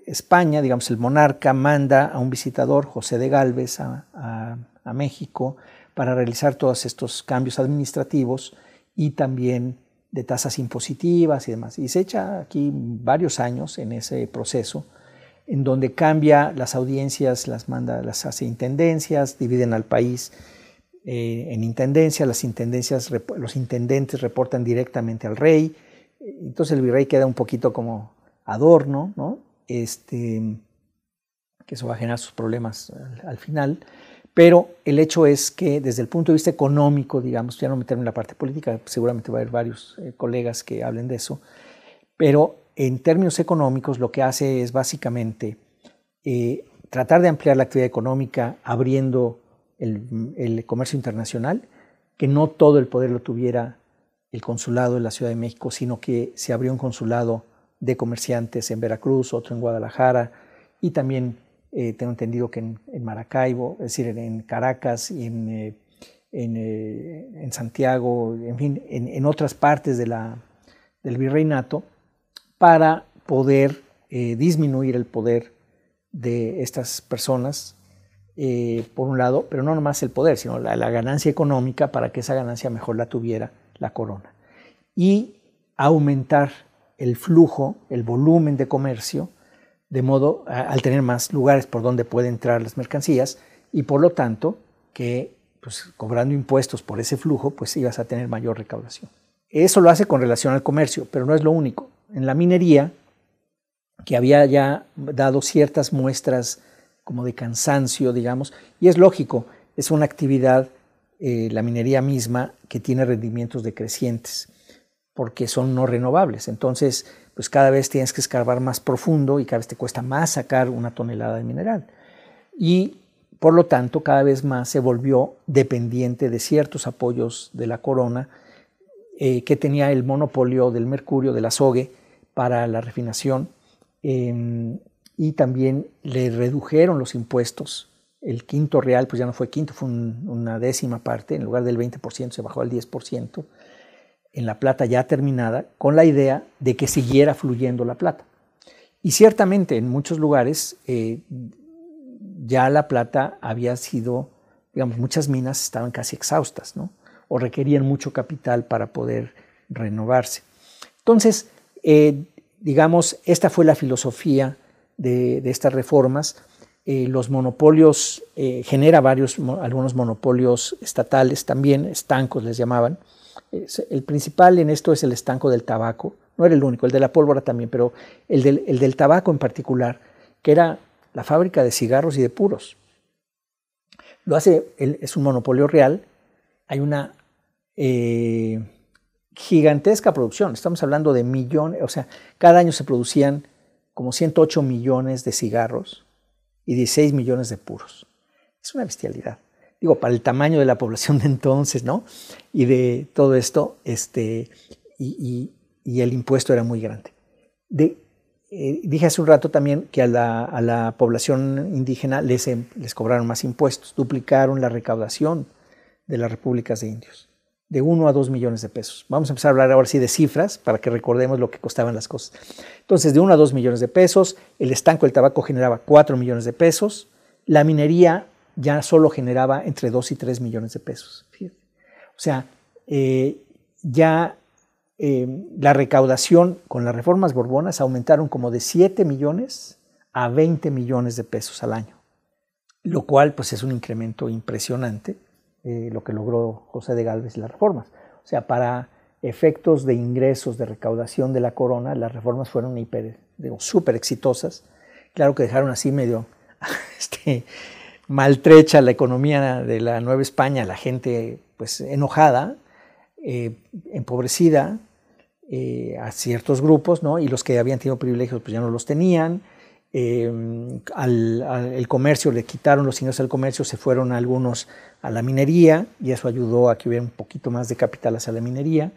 España, digamos, el monarca manda a un visitador, José de Galvez, a, México para realizar todos estos cambios administrativos y también de tasas impositivas y demás. Y se echa aquí varios años en ese proceso, en donde cambia las audiencias, las manda, las hace intendencias, dividen al país eh, en intendencias, las intendencias, los intendentes reportan directamente al rey, entonces el virrey queda un poquito como adorno, ¿no? Este, que eso va a generar sus problemas al final. Pero el hecho es que desde el punto de vista económico, digamos, ya no meterme en la parte política, seguramente va a haber varios eh, colegas que hablen de eso, pero en términos económicos lo que hace es básicamente eh, tratar de ampliar la actividad económica abriendo el, comercio internacional, que no todo el poder lo tuviera el consulado en la Ciudad de México, sino que se abrió un consulado de comerciantes en Veracruz, otro en Guadalajara y también eh, tengo entendido que en, Maracaibo, es decir, en, Caracas y en, eh, eh, en, Santiago, en fin, en, otras partes de la, del virreinato, para poder disminuir el poder de estas personas, por un lado, pero no nomás el poder, sino la, la ganancia económica para que esa ganancia mejor la tuviera la corona. Y aumentar el flujo, el volumen de comercio, de modo al tener más lugares por donde pueden entrar las mercancías y por lo tanto que pues, cobrando impuestos por ese flujo, pues ibas a tener mayor recaudación. Eso lo hace con relación al comercio, pero no es lo único. En la minería, que había ya dado ciertas muestras como de cansancio, digamos, y es lógico, es una actividad, eh, la minería misma, que tiene rendimientos decrecientes porque son no renovables. Entonces, pues cada vez tienes que escarbar más profundo y cada vez te cuesta más sacar una tonelada de mineral. Y por lo tanto, cada vez más se volvió dependiente de ciertos apoyos de la corona eh, que tenía el monopolio del mercurio, del azogue, para la refinación. Em, y también le redujeron los impuestos. El quinto real, pues ya no fue quinto, fue una décima parte. En lugar del 20% se bajó al 10% en la plata ya terminada con la idea de que siguiera fluyendo la plata. Y ciertamente en muchos lugares eh, ya la plata había sido, digamos, muchas minas estaban casi exhaustas, ¿no? O requerían mucho capital para poder renovarse. Entonces, eh, digamos, esta fue la filosofía de, estas reformas. Eh, los monopolios, genera varios, algunos monopolios estatales también, estancos les llamaban, el principal en esto es el estanco del tabaco, no era el único, el de la pólvora también, pero el del, tabaco en particular, que era la fábrica de cigarros y de puros. Lo hace, es un monopolio real, hay una eh, gigantesca producción, estamos hablando de millones, o sea, cada año se producían como 108 millones de cigarros y 16 millones de puros. Es una bestialidad digo, para el tamaño de la población de entonces, ¿no? Y de todo esto, este, y, el impuesto era muy grande. De, eh, dije hace un rato también que a la, población indígena les, em, les cobraron más impuestos, duplicaron la recaudación de las repúblicas de indios, de 1 a 2 millones de pesos. Vamos a empezar a hablar ahora sí de cifras para que recordemos lo que costaban las cosas. Entonces, de 1 a 2 millones de pesos, el estanco del tabaco generaba 4 millones de pesos, la minería ya solo generaba entre 2 y 3 millones de pesos. O sea, eh, ya eh, la recaudación con las reformas borbonas aumentaron como de 7 millones a 20 millones de pesos al año, lo cual pues es un incremento impresionante, eh, lo que logró José de Galvez y las reformas. O sea, para efectos de ingresos de recaudación de la corona, las reformas fueron súper exitosas. Claro que dejaron así medio este, maltrecha la economía de la Nueva España, la gente pues enojada, eh, empobrecida eh, a ciertos grupos, ¿no? y los que habían tenido privilegios pues ya no los tenían. Eh, al, el comercio le quitaron los ingresos al comercio, se fueron algunos a la minería y eso ayudó a que hubiera un poquito más de capital hacia la minería.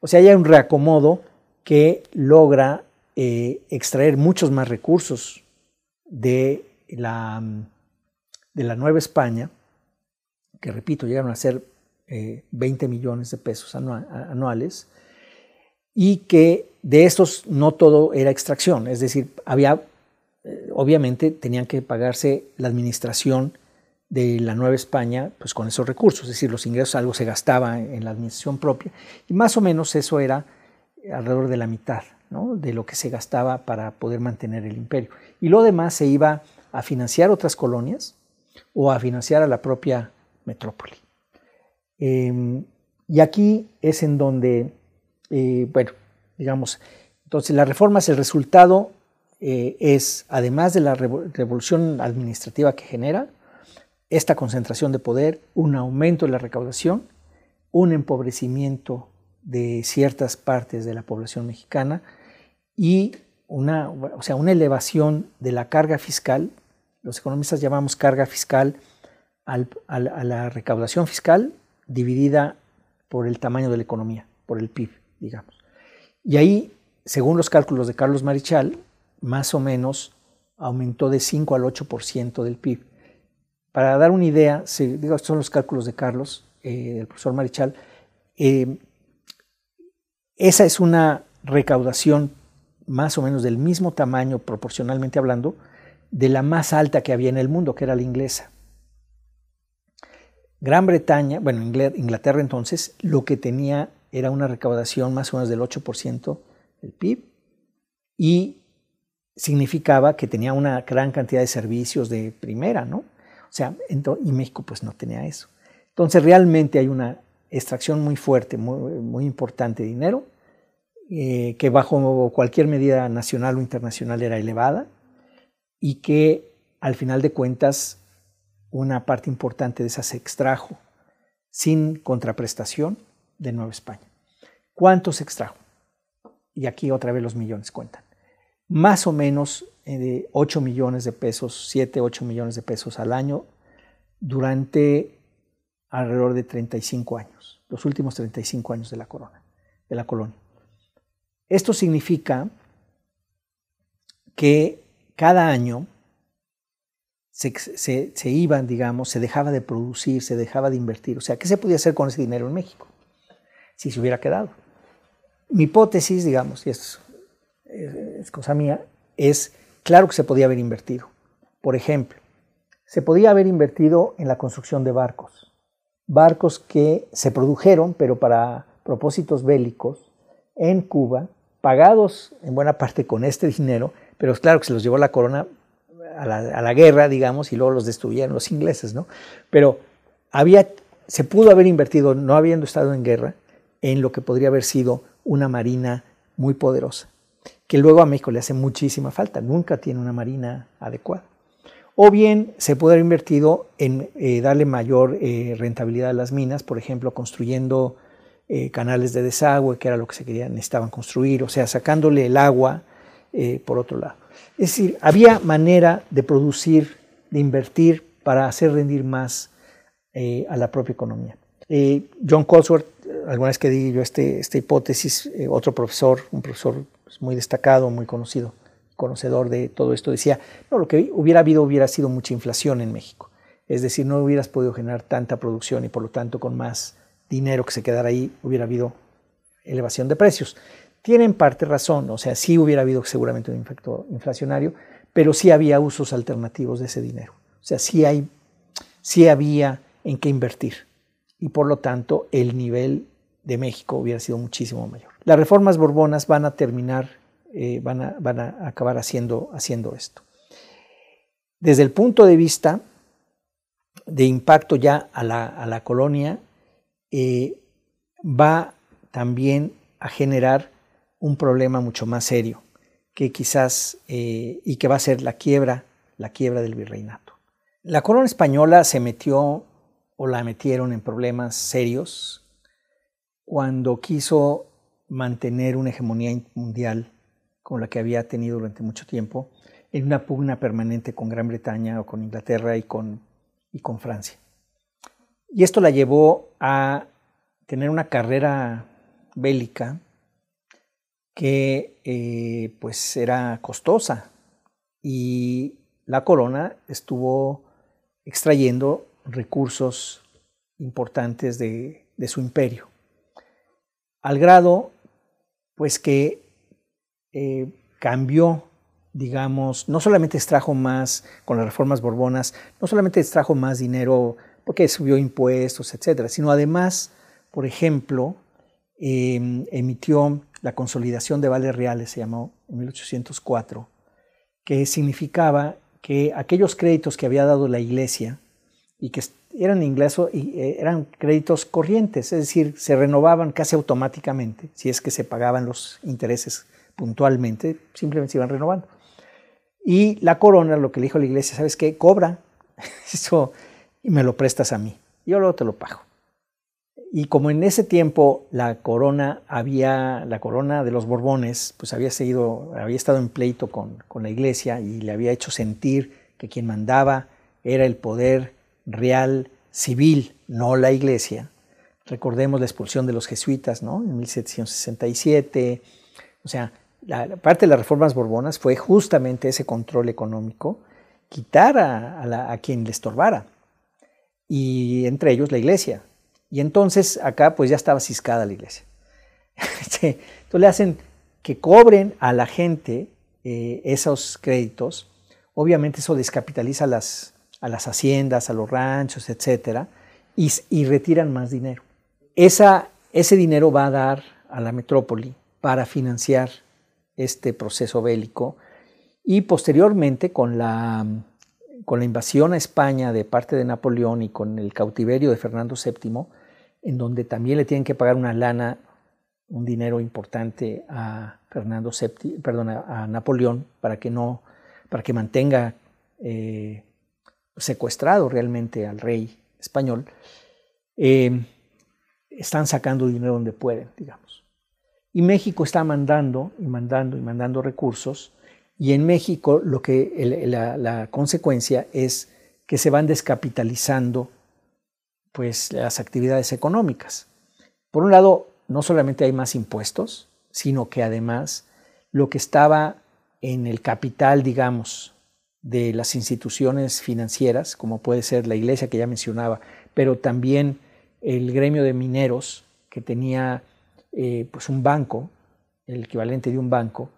O sea, hay un reacomodo que logra extraer muchos más recursos de la, de la Nueva España, que repito, llegaron a ser 20 eh, millones de pesos anuales, y que de estos no todo era extracción, es decir, había, eh, obviamente tenían que pagarse la administración de la Nueva España pues con esos recursos, es decir, los ingresos algo se gastaba en la administración propia, y más o menos eso era alrededor de la mitad de lo que se gastaba para poder mantener el imperio. Y lo demás se iba a financiar otras colonias, o a financiar a la propia metrópoli. Em, y aquí es en donde, eh, bueno, digamos, entonces la reforma es el resultado, eh, es, además de la revolución administrativa que genera, esta concentración de poder, un aumento de la recaudación, un empobrecimiento de ciertas partes de la población mexicana y una, o sea, una elevación de la carga fiscal los economistas llamamos carga fiscal a la recaudación fiscal dividida por el tamaño de la economía, por el PIB, digamos. Y ahí, según los cálculos de Carlos Marichal, más o menos aumentó de 5 al 8% del PIB. Para dar una idea, son los cálculos de Carlos, eh, del profesor Marichal, eh, esa es una recaudación más o menos del mismo tamaño, proporcionalmente hablando, de la más alta que había en el mundo, que era la inglesa. Gran Bretaña, bueno, Inglaterra entonces, lo que tenía era una recaudación más o menos del 8% del PIB y significaba que tenía una gran cantidad de servicios de primera, ¿no? O sea, y México pues no tenía eso. Entonces realmente hay una extracción muy fuerte, muy, importante de dinero, eh, que bajo cualquier medida nacional o internacional era elevada y que al final de cuentas una parte importante de esa se extrajo sin contraprestación de Nueva España. ¿Cuánto se extrajo? Y aquí otra vez los millones cuentan. Más o menos eh, de 8 millones de pesos, 7, 8 millones de pesos al año durante alrededor de 35 años, los últimos 35 años de la corona, de la colonia. Esto significa que cada año se, se, iban, digamos, se dejaba de producir, se dejaba de invertir. O sea, ¿qué se podía hacer con ese dinero en México? Si se hubiera quedado. Mi hipótesis, digamos, y es, es cosa mía, es claro que se podía haber invertido. Por ejemplo, se podía haber invertido en la construcción de barcos. Barcos que se produjeron, pero para propósitos bélicos, en Cuba, pagados en buena parte con este dinero, pero claro que se los llevó la corona a la, guerra, digamos, y luego los destruyeron los ingleses, ¿no? Pero había, se pudo haber invertido, no habiendo estado en guerra, en lo que podría haber sido una marina muy poderosa, que luego a México le hace muchísima falta, nunca tiene una marina adecuada. O bien se pudo haber invertido en eh, darle mayor eh, rentabilidad a las minas, por ejemplo, construyendo eh, canales de desagüe, que era lo que se quería, necesitaban construir, o sea, sacándole el agua por otro lado. Es decir, había manera de producir, de invertir para hacer rendir más eh, a la propia economía. Eh, John Colesworth, alguna vez que di yo este, esta hipótesis, eh, otro profesor, un profesor pues, muy destacado, muy conocido, conocedor de todo esto, decía, no, lo que hubiera habido hubiera sido mucha inflación en México. Es decir, no hubieras podido generar tanta producción y por lo tanto con más dinero que se quedara ahí hubiera habido elevación de precios. Tienen parte razón, o sea, sí hubiera habido seguramente un efecto inflacionario, pero sí había usos alternativos de ese dinero. O sea, sí, hay, sí había en qué invertir. Y por lo tanto, el nivel de México hubiera sido muchísimo mayor. Las reformas borbonas van a terminar, eh, van, a, van, a, acabar haciendo, haciendo esto. Desde el punto de vista de impacto ya a la, a la colonia, eh, va también a generar un problema mucho más serio que quizás eh, y que va a ser la quiebra, la quiebra del virreinato. La corona española se metió o la metieron en problemas serios cuando quiso mantener una hegemonía mundial como la que había tenido durante mucho tiempo, en una pugna permanente con Gran Bretaña o con Inglaterra y con, y con Francia. Y esto la llevó a tener una carrera bélica que eh, pues era costosa. Y la corona estuvo extrayendo recursos importantes de, su imperio, al grado pues que eh, cambió, digamos, no solamente extrajo más con las reformas borbonas, no solamente extrajo más dinero porque subió impuestos, etcétera, sino además, por ejemplo, em, emitió la consolidación de vales reales, se llamó en 1804, que significaba que aquellos créditos que había dado la iglesia y que eran, ingreso, eh, eran créditos corrientes, es decir, se renovaban casi automáticamente, si es que se pagaban los intereses puntualmente, simplemente se iban renovando. Y la corona lo que le dijo la iglesia, ¿sabes qué? Cobra eso y me lo prestas a mí. Yo luego te lo pago. Y como en ese tiempo la corona había, la corona de los Borbones, pues había seguido, había estado en pleito con, con la iglesia y le había hecho sentir que quien mandaba era el poder real civil, no la iglesia. Recordemos la expulsión de los jesuitas ¿no? en 1767. O sea, la, parte de las reformas borbonas fue justamente ese control económico, quitar a, a quien le estorbara, y entre ellos la iglesia. Y entonces acá pues ya estaba ciscada la iglesia. Entonces le hacen que cobren a la gente eh, esos créditos. Obviamente eso descapitaliza las, a las haciendas, a los ranchos, etc. Y, retiran más dinero. Esa, ese dinero va a dar a la metrópoli para financiar este proceso bélico y posteriormente con la, con la invasión a España de parte de Napoleón y con el cautiverio de Fernando VII, en donde también le tienen que pagar una lana, un dinero importante a Fernando VII, perdón, a Napoleón para que no, para que mantenga eh, secuestrado realmente al rey español, eh, están sacando dinero donde pueden, digamos. Y México está mandando y mandando y mandando recursos, y en México lo que la, la consecuencia es que se van descapitalizando pues las actividades económicas. Por un lado, no solamente hay más impuestos, sino que además lo que estaba en el capital, digamos, de las instituciones financieras, como puede ser la iglesia que ya mencionaba, pero también el gremio de mineros, que tenía eh, pues un banco, el equivalente de un banco,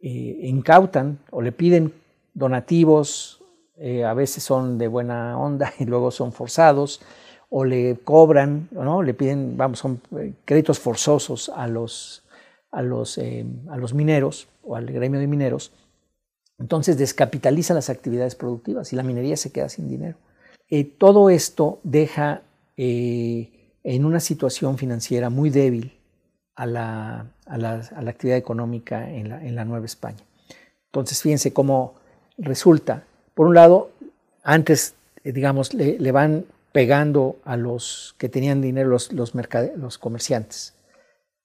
eh, incautan o le piden donativos, eh, a veces son de buena onda y luego son forzados, o le cobran, ¿no? le piden, vamos, son eh, créditos forzosos a los, a los, eh, a los mineros o al gremio de mineros, entonces descapitalizan las actividades productivas y la minería se queda sin dinero. Eh, todo esto deja en una situación financiera muy débil a la, a la, a la actividad económica en la, en la, Nueva España. Entonces, fíjense cómo resulta. Por un lado, antes, digamos, le, le van pegando a los que tenían dinero, los, los, los comerciantes,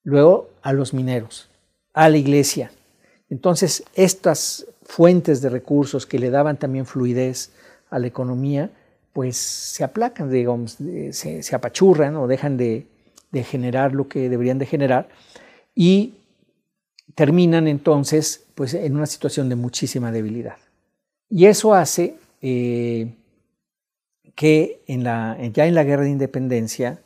luego a los mineros, a la iglesia. Entonces, estas fuentes de recursos que le daban también fluidez a la economía, pues se aplacan, digamos, se, se apachurran o dejan de, de, generar lo que deberían de generar y terminan entonces pues, en una situación de muchísima debilidad. Y eso hace eh, que ya en la guerra de independencia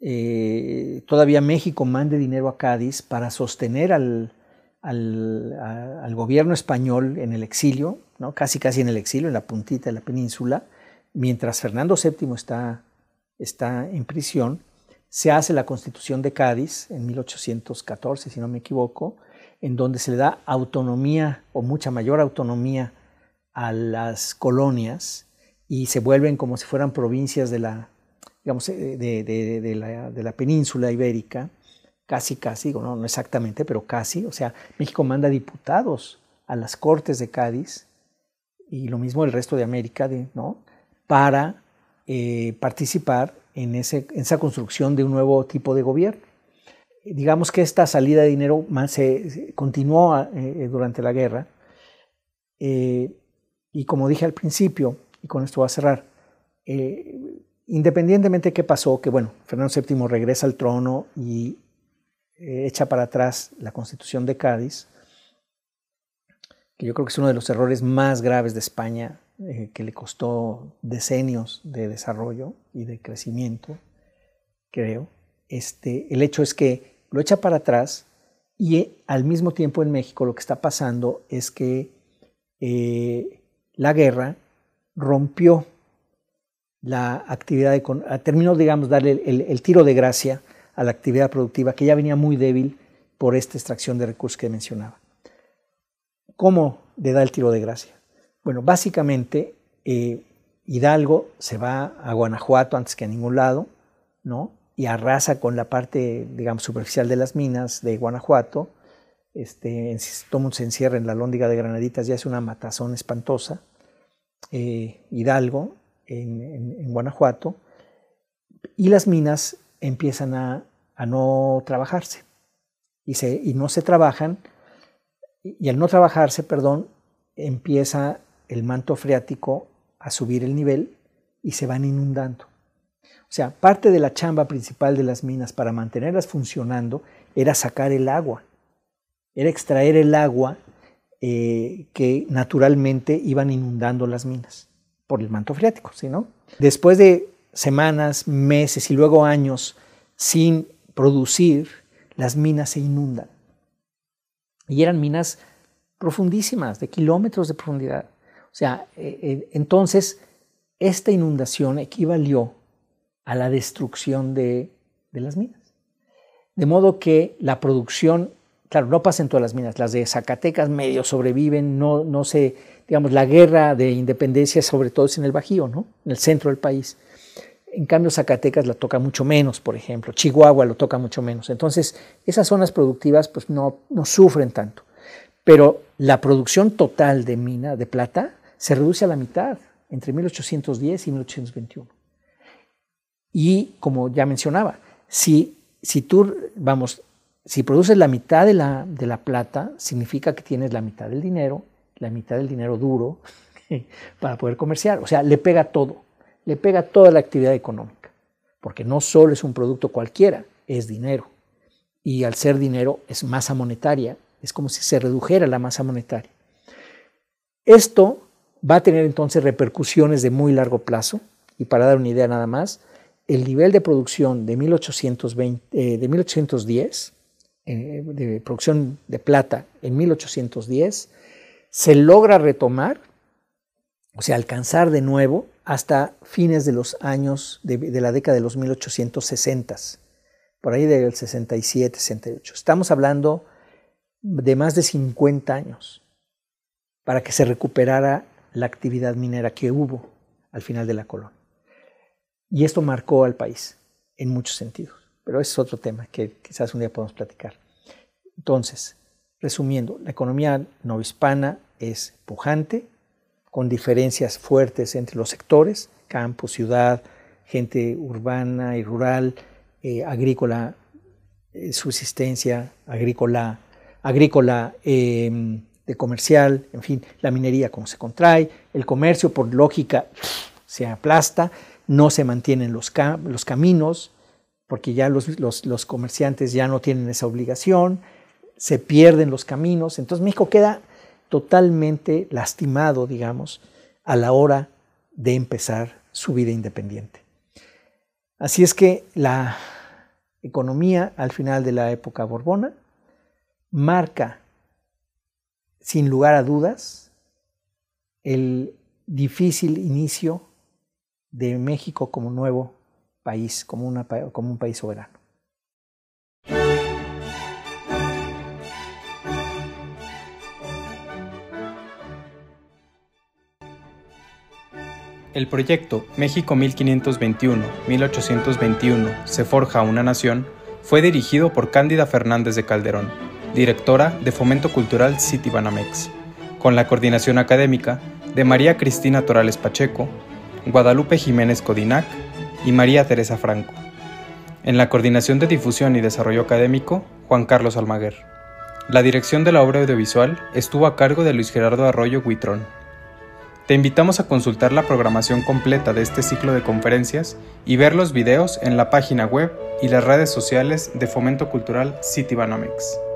eh, todavía México mande dinero a Cádiz para sostener al, gobierno español en el exilio, casi casi en el exilio, en la puntita de la península, mientras Fernando VII está, está en prisión, se hace la constitución de Cádiz en 1814, si no me equivoco, en donde se le da autonomía o mucha mayor autonomía a las colonias y se vuelven como si fueran provincias de la, digamos, eh, de, de, la, de la, península ibérica, casi, casi, no, no exactamente, pero casi. O sea, México manda diputados a las Cortes de Cádiz y lo mismo el resto de América, ¿no? Para eh, participar en, ese, en esa construcción de un nuevo tipo de gobierno. Digamos que esta salida de dinero se, continuó eh, durante la guerra y como dije al principio, y con esto va a cerrar, eh, independientemente de qué pasó, que bueno, Fernando VII regresa al trono y eh, echa para atrás la constitución de Cádiz, que yo creo que es uno de los errores más graves de España, eh, que le costó decenios de desarrollo y de crecimiento, creo. Este, el hecho es que lo echa para atrás y al mismo tiempo en México lo que está pasando es que la guerra rompió la actividad, terminó, digamos, darle el, tiro de gracia a la actividad productiva que ya venía muy débil por esta extracción de recursos que mencionaba. ¿Cómo le da el tiro de gracia? Bueno, básicamente eh, Hidalgo se va a Guanajuato antes que a ningún lado, ¿no? Y arrasa con la parte, digamos, superficial de las minas de Guanajuato. Este, todo mundo se encierra en la lóndiga de Granaditas, ya es una matazón espantosa. Eh, Hidalgo, en, Guanajuato, y las minas empiezan a, no trabajarse. Y, se, y no se trabajan, y al no trabajarse, perdón, empieza el manto freático a subir el nivel y se van inundando. O sea, parte de la chamba principal de las minas para mantenerlas funcionando era sacar el agua, era extraer el agua eh, que naturalmente iban inundando las minas por el manto freático, ¿sí, no? Después de semanas, meses y luego años sin producir, las minas se inundan. Y eran minas profundísimas, de kilómetros de profundidad. O sea, eh, eh, entonces esta inundación equivalió a la destrucción de, las minas. De modo que la producción, claro, no pasa en todas las minas, las de Zacatecas medio sobreviven, no, no se, digamos, la guerra de independencia sobre todo es en el Bajío, ¿no? En el centro del país. En cambio, Zacatecas la toca mucho menos, por ejemplo. Chihuahua lo toca mucho menos. Entonces, esas zonas productivas pues no, no sufren tanto. Pero la producción total de mina, de plata, se reduce a la mitad entre 1810 y 1821. Y como ya mencionaba, si, si tú, vamos, si produces la mitad de la, plata, significa que tienes la mitad del dinero, la mitad del dinero duro para poder comerciar. O sea, le pega todo, le pega toda la actividad económica, porque no solo es un producto cualquiera, es dinero. Y al ser dinero es masa monetaria, es como si se redujera la masa monetaria. Esto va a tener entonces repercusiones de muy largo plazo, y para dar una idea nada más, el nivel de producción de, 1820, eh, de 1810, eh, de producción de plata en 1810, se logra retomar, o sea, alcanzar de nuevo hasta fines de los años de, de la década de los 1860, por ahí del 67, 68. Estamos hablando de más de 50 años para que se recuperara la actividad minera que hubo al final de la colonia. Y esto marcó al país en muchos sentidos, pero es otro tema que quizás un día podamos platicar. Entonces, resumiendo, la economía novohispana es pujante, con diferencias fuertes entre los sectores, campo, ciudad, gente urbana y rural, eh, agrícola, eh, subsistencia, agrícola, agrícola em, de comercial, en fin, la minería como se contrae, el comercio por lógica se aplasta, no se mantienen los caminos, porque ya los, comerciantes ya no tienen esa obligación, se pierden los caminos, entonces México queda totalmente lastimado, digamos, a la hora de empezar su vida independiente. Así es que la economía al final de la época borbona marca, sin lugar a dudas, el difícil inicio de México como nuevo país, como, un país soberano. El proyecto México 1521-1821 se forja una nación fue dirigido por Cándida Fernández de Calderón, directora de Fomento Cultural Citibanamex, con la coordinación académica de María Cristina Torales Pacheco, Guadalupe Jiménez Codinac y María Teresa Franco. En la coordinación de difusión y desarrollo académico, Juan Carlos Almaguer. La dirección de la obra audiovisual estuvo a cargo de Luis Gerardo Arroyo Huitrón. Te invitamos a consultar la programación completa de este ciclo de conferencias y ver los videos en la página web y las redes sociales de Fomento Cultural Citibanamex.